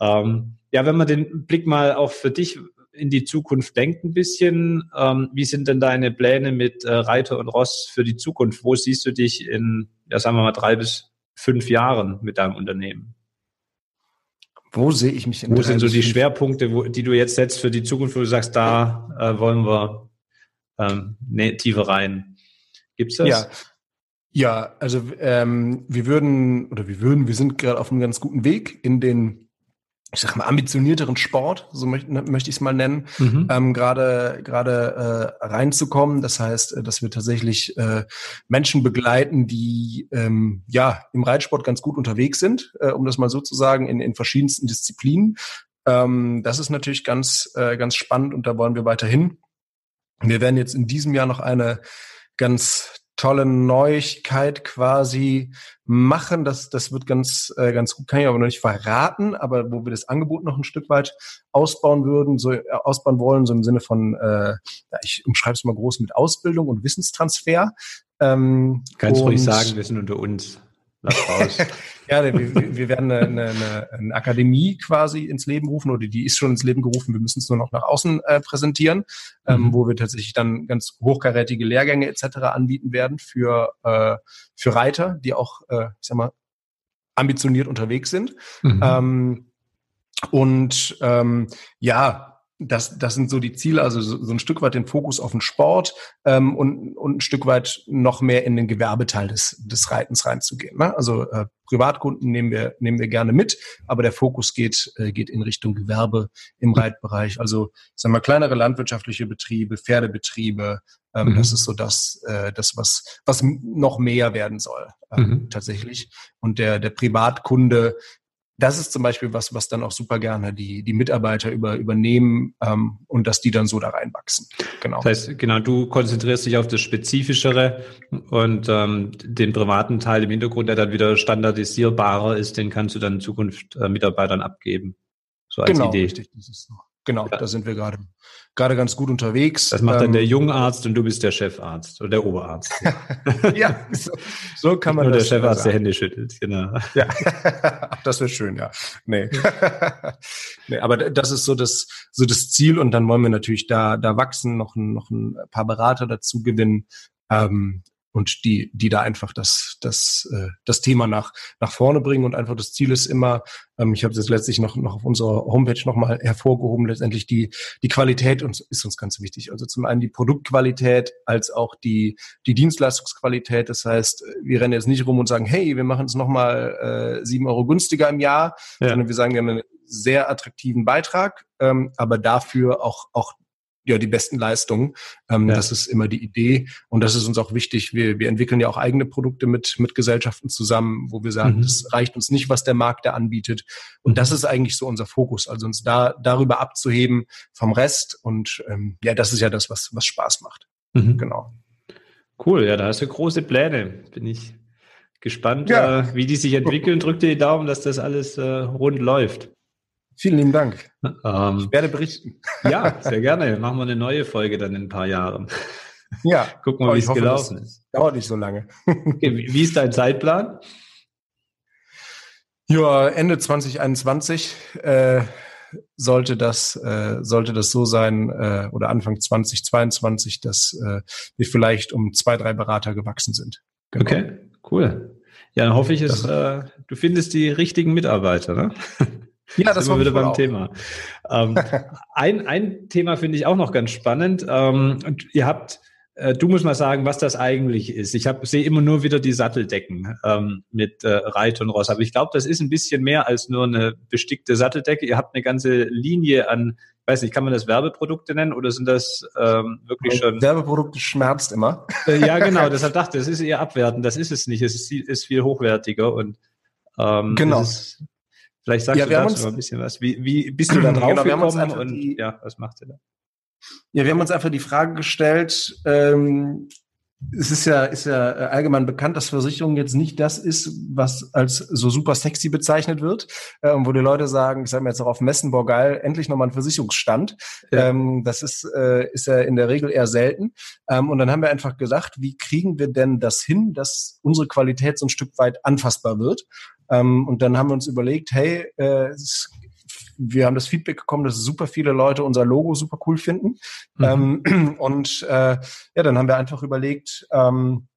Ähm, ja, wenn man den Blick mal auch für dich in die Zukunft denkt ein bisschen, ähm, wie sind denn deine Pläne mit äh, Reiter und Ross für die Zukunft? Wo siehst du dich in, ja, sagen wir mal, drei bis fünf Jahren mit deinem Unternehmen? Wo sehe ich mich in Wo sind so die Schwerpunkte, wo, die du jetzt setzt für die Zukunft, wo du sagst, da äh, wollen wir ähm, ne, tiefer rein? Gibt's das? Ja. Ja, also ähm, wir würden oder wir würden, wir sind gerade auf einem ganz guten Weg in den ich sag mal, ambitionierteren Sport, so möchte, ne, möchte ich es mal nennen, mhm. ähm, gerade gerade äh, reinzukommen. Das heißt, äh, dass wir tatsächlich äh, Menschen begleiten, die ähm, ja im Reitsport ganz gut unterwegs sind, äh, um das mal so zu sagen, in, in verschiedensten Disziplinen. Ähm, das ist natürlich ganz äh, ganz spannend und da wollen wir weiterhin. Wir werden jetzt in diesem Jahr noch eine ganz tolle Neuigkeit quasi machen. Das, das wird ganz, äh, ganz gut, kann ich aber noch nicht verraten, aber wo wir das Angebot noch ein Stück weit ausbauen würden, so äh, ausbauen wollen, so im Sinne von, äh, ich umschreibe es mal groß mit Ausbildung und Wissenstransfer. Ähm, Kannst ruhig sagen, wir sind unter uns. Lass raus. ja, wir, wir werden eine, eine, eine Akademie quasi ins Leben rufen oder die ist schon ins Leben gerufen. Wir müssen es nur noch nach außen äh, präsentieren, ähm, mhm. wo wir tatsächlich dann ganz hochkarätige Lehrgänge etc. anbieten werden für, äh, für Reiter, die auch, äh, ich sag mal, ambitioniert unterwegs sind. Mhm. Ähm, und ähm, ja, das, das sind so die Ziele, also so, so ein Stück weit den Fokus auf den Sport ähm, und, und ein Stück weit noch mehr in den Gewerbeteil des, des Reitens reinzugehen. Ne? Also äh, Privatkunden nehmen wir, nehmen wir gerne mit, aber der Fokus geht, äh, geht in Richtung Gewerbe im Reitbereich. Also sagen wir kleinere landwirtschaftliche Betriebe, Pferdebetriebe, ähm, mhm. das ist so das, äh, das was, was noch mehr werden soll ähm, mhm. tatsächlich. Und der, der Privatkunde das ist zum Beispiel was, was dann auch super gerne die, die Mitarbeiter über, übernehmen ähm, und dass die dann so da reinwachsen. Genau. Das heißt, genau, du konzentrierst dich auf das Spezifischere und ähm, den privaten Teil im Hintergrund, der dann wieder standardisierbarer ist, den kannst du dann in Zukunft äh, Mitarbeitern abgeben. So als genau, Idee. Richtig, das ist so. Genau, ja. da sind wir gerade gerade ganz gut unterwegs. Das macht dann der ähm, Jungarzt und du bist der Chefarzt oder der Oberarzt. ja, so, so kann man Nur das. der Chefarzt sagen. der Hände schüttelt, genau. Ja, das wäre schön, ja. Nee. nee, aber das ist so das so das Ziel und dann wollen wir natürlich da da wachsen, noch ein, noch ein paar Berater dazu gewinnen. Ähm, und die, die da einfach das, das, äh, das Thema nach, nach vorne bringen. Und einfach das Ziel ist immer, ähm, ich habe es jetzt letztlich noch, noch auf unserer Homepage nochmal hervorgehoben, letztendlich die, die Qualität uns, ist uns ganz wichtig. Also zum einen die Produktqualität als auch die, die Dienstleistungsqualität. Das heißt, wir rennen jetzt nicht rum und sagen, hey, wir machen es nochmal äh, sieben Euro günstiger im Jahr, ja. sondern wir sagen, wir haben einen sehr attraktiven Beitrag, ähm, aber dafür auch, auch ja die besten Leistungen. Ähm, ja. Das ist immer die Idee und das ist uns auch wichtig. Wir, wir entwickeln ja auch eigene Produkte mit mit Gesellschaften zusammen, wo wir sagen, mhm. das reicht uns nicht, was der Markt da anbietet. Und mhm. das ist eigentlich so unser Fokus, also uns da darüber abzuheben vom Rest. Und ähm, ja, das ist ja das, was was Spaß macht. Mhm. Genau. Cool, ja, da hast du große Pläne. Bin ich gespannt, ja. äh, wie die sich entwickeln. Drück dir die Daumen, dass das alles äh, rund läuft. Vielen lieben Dank. Ähm, ich werde berichten. Ja, sehr gerne. Machen wir eine neue Folge dann in ein paar Jahren. Ja. Gucken wir, wie es gelaufen ist. Dauert nicht so lange. Okay, wie ist dein Zeitplan? Ja, Ende 2021 äh, sollte das äh, sollte das so sein äh, oder Anfang 2022, dass äh, wir vielleicht um zwei drei Berater gewachsen sind. Genau. Okay, cool. Ja, dann hoffe ich, es, äh, du findest die richtigen Mitarbeiter. Ne? Ja, das war wieder beim auch. Thema. Ähm, ein, ein Thema finde ich auch noch ganz spannend. Ähm, ihr habt, äh, du musst mal sagen, was das eigentlich ist. Ich sehe immer nur wieder die Satteldecken ähm, mit äh, Reit und Ross, aber ich glaube, das ist ein bisschen mehr als nur eine bestickte Satteldecke. Ihr habt eine ganze Linie an, weiß nicht, kann man das Werbeprodukte nennen oder sind das ähm, wirklich schon? Werbeprodukte schmerzt immer. Äh, ja, genau. Deshalb dachte, ich, das ist eher abwertend. Das ist es nicht. Es ist, ist viel hochwertiger und ähm, genau. Ist, Vielleicht sagst ja, du dazu ein bisschen was. Wie, wie bist du da drauf genau, gekommen und die, ja, was macht ihr da? Ja, wir haben uns einfach die Frage gestellt, ähm, es ist ja, ist ja äh, allgemein bekannt, dass Versicherung jetzt nicht das ist, was als so super sexy bezeichnet wird, äh, wo die Leute sagen, ich sage mir jetzt auch auf Messen, boah geil, endlich nochmal ein Versicherungsstand. Ja. Ähm, das ist, äh, ist ja in der Regel eher selten. Ähm, und dann haben wir einfach gesagt, wie kriegen wir denn das hin, dass unsere Qualität so ein Stück weit anfassbar wird? Ähm, und dann haben wir uns überlegt, hey, äh, es wir haben das Feedback bekommen, dass super viele Leute unser Logo super cool finden. Mhm. Ähm, und äh, ja, dann haben wir einfach überlegt, ähm,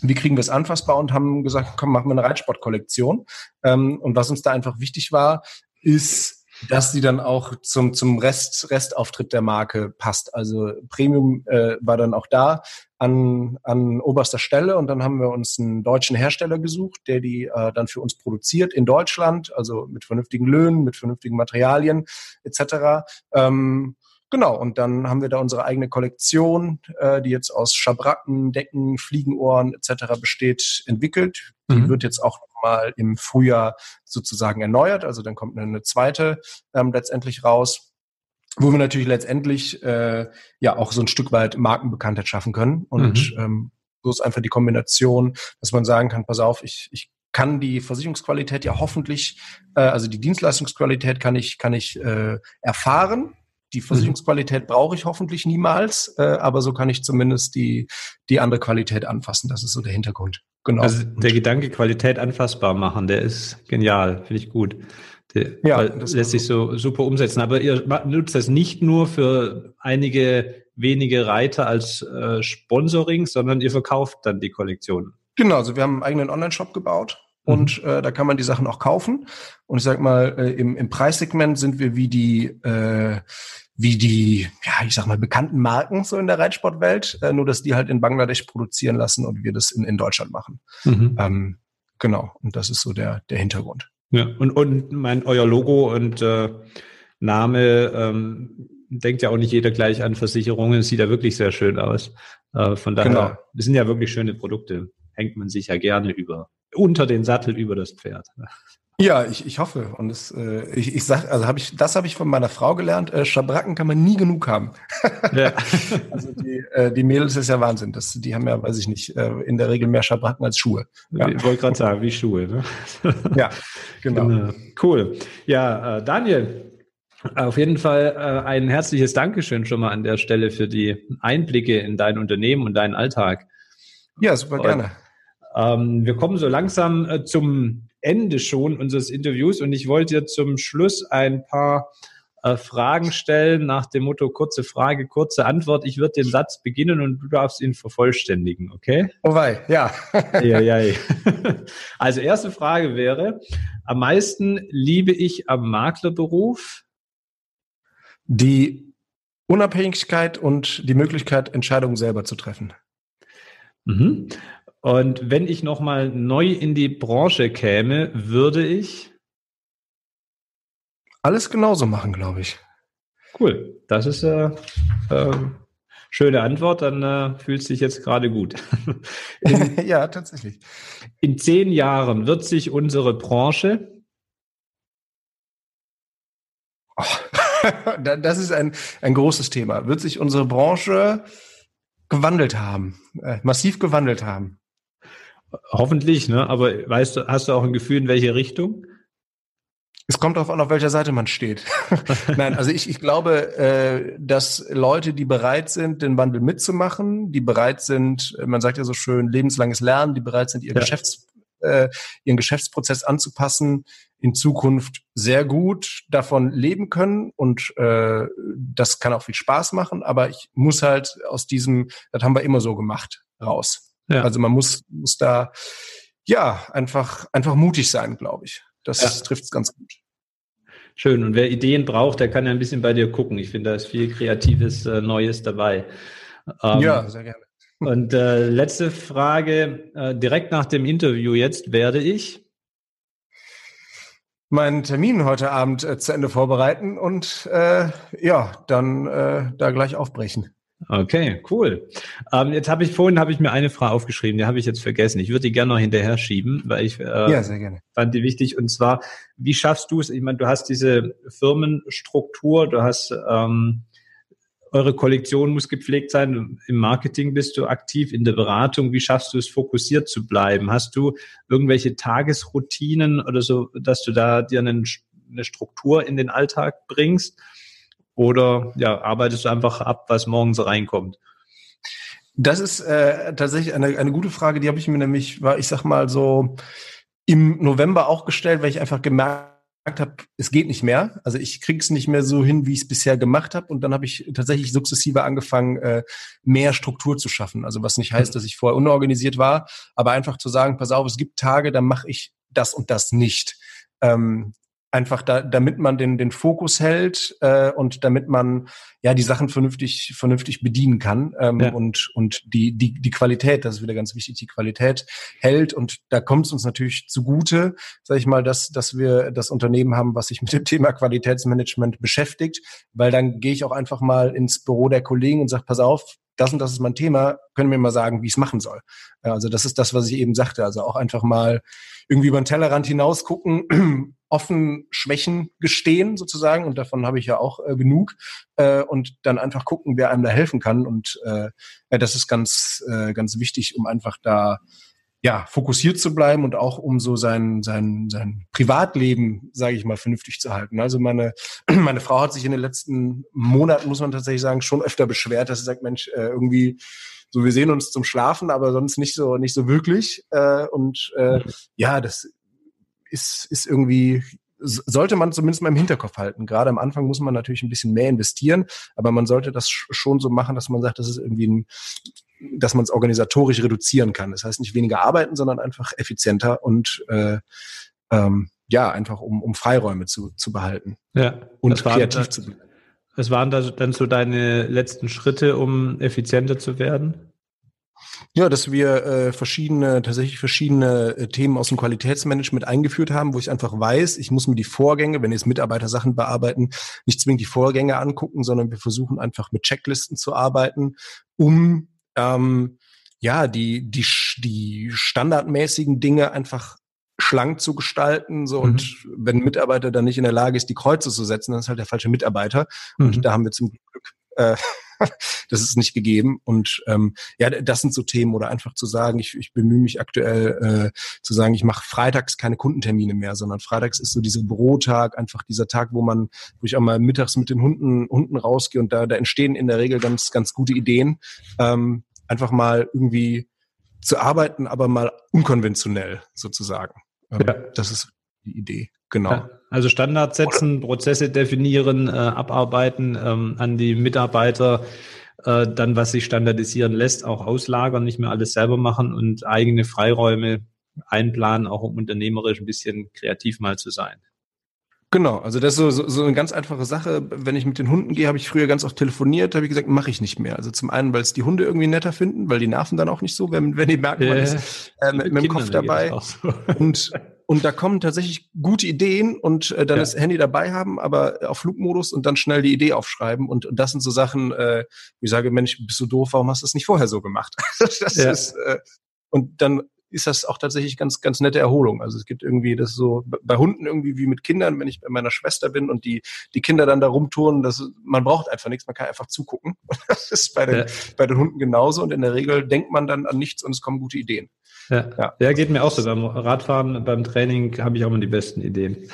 wie kriegen wir es anfassbar und haben gesagt, komm, machen wir eine Reitsportkollektion. Ähm, und was uns da einfach wichtig war, ist dass sie dann auch zum, zum Rest, Restauftritt der Marke passt. Also Premium äh, war dann auch da an, an oberster Stelle und dann haben wir uns einen deutschen Hersteller gesucht, der die äh, dann für uns produziert in Deutschland, also mit vernünftigen Löhnen, mit vernünftigen Materialien etc. Ähm, Genau, und dann haben wir da unsere eigene Kollektion, äh, die jetzt aus Schabracken, Decken, Fliegenohren etc. besteht, entwickelt. Die mhm. wird jetzt auch nochmal im Frühjahr sozusagen erneuert. Also dann kommt eine, zweite ähm, letztendlich raus, wo wir natürlich letztendlich äh, ja auch so ein Stück weit Markenbekanntheit schaffen können. Und mhm. ähm, so ist einfach die Kombination, dass man sagen kann, pass auf, ich, ich kann die Versicherungsqualität ja hoffentlich, äh, also die Dienstleistungsqualität kann ich, kann ich äh, erfahren die mhm. Versicherungsqualität brauche ich hoffentlich niemals, äh, aber so kann ich zumindest die, die andere Qualität anfassen. Das ist so der Hintergrund. Genau. Also der Gedanke Qualität anfassbar machen, der ist genial, finde ich gut. Der ja, das lässt sich so super umsetzen. Aber ihr nutzt das nicht nur für einige wenige Reiter als äh, Sponsoring, sondern ihr verkauft dann die Kollektion. Genau, also wir haben einen eigenen Online-Shop gebaut und mhm. äh, da kann man die Sachen auch kaufen. Und ich sag mal, äh, im, im Preissegment sind wir wie die äh, wie die, ja, ich sag mal, bekannten Marken so in der Reitsportwelt, äh, nur dass die halt in Bangladesch produzieren lassen und wir das in, in Deutschland machen. Mhm. Ähm, genau, und das ist so der, der Hintergrund. Ja, und, und mein, euer Logo und äh, Name ähm, denkt ja auch nicht jeder gleich an Versicherungen, sieht ja wirklich sehr schön aus. Äh, von daher, genau. das sind ja wirklich schöne Produkte. Hängt man sich ja gerne über, unter den Sattel über das Pferd. Ja, ich, ich hoffe. Und das, äh, ich, ich sag, also habe ich, das habe ich von meiner Frau gelernt. Äh, Schabracken kann man nie genug haben. Ja. also die, äh, die Mädels ist ja Wahnsinn. Das, die haben ja, weiß ich nicht, äh, in der Regel mehr Schabracken als Schuhe. Ja. Ich wollte gerade sagen, wie Schuhe. Ne? ja, genau. genau. Cool. Ja, äh, Daniel, auf jeden Fall äh, ein herzliches Dankeschön schon mal an der Stelle für die Einblicke in dein Unternehmen und deinen Alltag. Ja, super gerne. ähm, wir kommen so langsam äh, zum Ende schon unseres Interviews und ich wollte dir zum Schluss ein paar äh, Fragen stellen nach dem Motto kurze Frage, kurze Antwort. Ich würde den Satz beginnen und du darfst ihn vervollständigen, okay? Oh wei, ja. ja, ja, ja. Also erste Frage wäre, am meisten liebe ich am Maklerberuf? Die Unabhängigkeit und die Möglichkeit, Entscheidungen selber zu treffen. Mhm. Und wenn ich nochmal neu in die Branche käme, würde ich alles genauso machen, glaube ich. Cool. Das ist äh, äh, schöne Antwort. Dann äh, fühlt sich jetzt gerade gut. In, ja, tatsächlich. In zehn Jahren wird sich unsere Branche oh, das ist ein, ein großes Thema. Wird sich unsere Branche gewandelt haben, äh, massiv gewandelt haben? Hoffentlich, ne? Aber weißt du, hast du auch ein Gefühl, in welche Richtung? Es kommt darauf an, auf welcher Seite man steht. Nein, also ich, ich glaube, äh, dass Leute, die bereit sind, den Wandel mitzumachen, die bereit sind, man sagt ja so schön, lebenslanges Lernen, die bereit sind, ihr ja. Geschäfts, äh, ihren Geschäftsprozess anzupassen, in Zukunft sehr gut davon leben können und äh, das kann auch viel Spaß machen, aber ich muss halt aus diesem, das haben wir immer so gemacht, raus. Ja. Also man muss, muss da ja einfach, einfach mutig sein, glaube ich. Das ja. trifft es ganz gut. Schön. Und wer Ideen braucht, der kann ja ein bisschen bei dir gucken. Ich finde, da ist viel Kreatives, äh, Neues dabei. Ähm, ja, sehr gerne. Und äh, letzte Frage. Äh, direkt nach dem Interview jetzt werde ich meinen Termin heute Abend äh, zu Ende vorbereiten und äh, ja, dann äh, da gleich aufbrechen. Okay, cool. Ähm, jetzt habe ich vorhin habe ich mir eine Frage aufgeschrieben, die habe ich jetzt vergessen. Ich würde die gerne noch hinterher schieben, weil ich äh, ja, sehr gerne. fand die wichtig. Und zwar, wie schaffst du es? Ich meine, du hast diese Firmenstruktur, du hast ähm, eure Kollektion muss gepflegt sein. Im Marketing bist du aktiv, in der Beratung. Wie schaffst du es, fokussiert zu bleiben? Hast du irgendwelche Tagesroutinen oder so, dass du da dir einen, eine Struktur in den Alltag bringst? Oder ja, arbeitest du einfach ab, was morgens reinkommt? Das ist äh, tatsächlich eine, eine gute Frage, die habe ich mir nämlich, war ich sag mal so im November auch gestellt, weil ich einfach gemerkt habe, es geht nicht mehr. Also ich krieg's nicht mehr so hin, wie ich es bisher gemacht habe. Und dann habe ich tatsächlich sukzessive angefangen, äh, mehr Struktur zu schaffen. Also was nicht heißt, dass ich vorher unorganisiert war, aber einfach zu sagen, pass auf, es gibt Tage, da mache ich das und das nicht. Ähm, einfach da, damit man den, den Fokus hält äh, und damit man ja die Sachen vernünftig, vernünftig bedienen kann ähm, ja. und, und die, die, die Qualität, das ist wieder ganz wichtig, die Qualität hält. Und da kommt es uns natürlich zugute, sage ich mal, dass, dass wir das Unternehmen haben, was sich mit dem Thema Qualitätsmanagement beschäftigt, weil dann gehe ich auch einfach mal ins Büro der Kollegen und sage, pass auf, das und das ist mein Thema, können mir mal sagen, wie ich es machen soll. Also das ist das, was ich eben sagte. Also auch einfach mal irgendwie über den Tellerrand hinaus gucken, offen Schwächen gestehen sozusagen und davon habe ich ja auch äh, genug äh, und dann einfach gucken, wer einem da helfen kann und äh, ja, das ist ganz äh, ganz wichtig, um einfach da ja, fokussiert zu bleiben und auch um so sein, sein, sein Privatleben, sage ich mal, vernünftig zu halten. Also meine, meine Frau hat sich in den letzten Monaten, muss man tatsächlich sagen, schon öfter beschwert, dass sie sagt, Mensch, äh, irgendwie, so wir sehen uns zum Schlafen, aber sonst nicht so, nicht so wirklich. Äh, und äh, ja, das ist, ist irgendwie sollte man zumindest mal im Hinterkopf halten. Gerade am Anfang muss man natürlich ein bisschen mehr investieren, aber man sollte das schon so machen, dass man sagt, das ist irgendwie ein, dass man es organisatorisch reduzieren kann. Das heißt nicht weniger arbeiten, sondern einfach effizienter und äh, ähm, ja, einfach um, um Freiräume zu, zu behalten ja, und kreativ zu bleiben. Was waren da dann so deine letzten Schritte, um effizienter zu werden? Ja, dass wir äh, verschiedene, tatsächlich verschiedene äh, Themen aus dem Qualitätsmanagement eingeführt haben, wo ich einfach weiß, ich muss mir die Vorgänge, wenn jetzt Mitarbeiter Sachen bearbeiten, nicht zwingend die Vorgänge angucken, sondern wir versuchen einfach mit Checklisten zu arbeiten, um ähm, ja, die, die, die standardmäßigen Dinge einfach schlank zu gestalten. So, mhm. und wenn ein Mitarbeiter dann nicht in der Lage ist, die Kreuze zu setzen, dann ist halt der falsche Mitarbeiter. Mhm. Und da haben wir zum Glück äh, das ist nicht gegeben. Und ähm, ja, das sind so Themen oder einfach zu sagen, ich, ich bemühe mich aktuell äh, zu sagen, ich mache freitags keine Kundentermine mehr, sondern freitags ist so dieser Bürotag, einfach dieser Tag, wo man, wo ich auch mal mittags mit den Hunden, Hunden rausgehe und da, da entstehen in der Regel ganz, ganz gute Ideen. Ähm, einfach mal irgendwie zu arbeiten, aber mal unkonventionell sozusagen. Ähm, ja. Das ist die Idee. Genau. Ja, also Standards setzen? Prozesse definieren, äh, abarbeiten, ähm, an die Mitarbeiter äh, dann, was sich standardisieren lässt, auch auslagern, nicht mehr alles selber machen und eigene Freiräume einplanen, auch um unternehmerisch ein bisschen kreativ mal zu sein. Genau, also das ist so, so, so eine ganz einfache Sache. Wenn ich mit den Hunden gehe, habe ich früher ganz oft telefoniert, habe ich gesagt, mache ich nicht mehr. Also zum einen, weil es die Hunde irgendwie netter finden, weil die nerven dann auch nicht so, wenn, wenn die merken, man ist äh, mit, mit dem Kopf dabei. So. Und und da kommen tatsächlich gute Ideen und äh, dann ja. das Handy dabei haben, aber auf Flugmodus und dann schnell die Idee aufschreiben. Und, und das sind so Sachen, äh, wo ich sage, Mensch, bist du doof, warum hast du das nicht vorher so gemacht? das ja. ist, äh, und dann ist das auch tatsächlich ganz, ganz nette Erholung. Also es gibt irgendwie das so bei Hunden irgendwie wie mit Kindern, wenn ich bei meiner Schwester bin und die, die Kinder dann da rumtouren, das, man braucht einfach nichts, man kann einfach zugucken. das ist bei den, ja. bei den Hunden genauso und in der Regel denkt man dann an nichts und es kommen gute Ideen. Ja, ja. ja geht mir auch so. Beim Radfahren, beim Training habe ich auch immer die besten Ideen.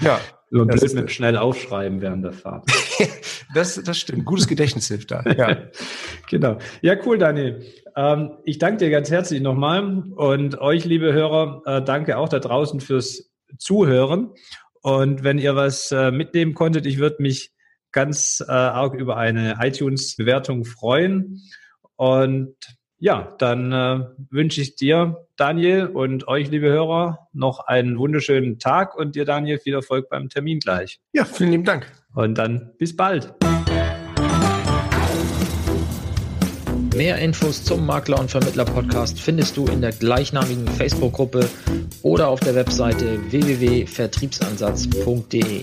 Ja. Über blöd mit schnell aufschreiben während der Fahrt. das, das stimmt. Gutes Gedächtnis hilft da. Ja. genau. Ja, cool, Daniel. Ähm, ich danke dir ganz herzlich nochmal und euch, liebe Hörer, äh, danke auch da draußen fürs Zuhören. Und wenn ihr was äh, mitnehmen konntet, ich würde mich ganz äh, arg über eine iTunes-Bewertung freuen. Und ja, dann äh, wünsche ich dir, Daniel, und euch, liebe Hörer, noch einen wunderschönen Tag und dir, Daniel, viel Erfolg beim Termin gleich. Ja, vielen lieben Dank. Und dann bis bald. Mehr Infos zum Makler und Vermittler Podcast findest du in der gleichnamigen Facebook-Gruppe oder auf der Webseite www.vertriebsansatz.de.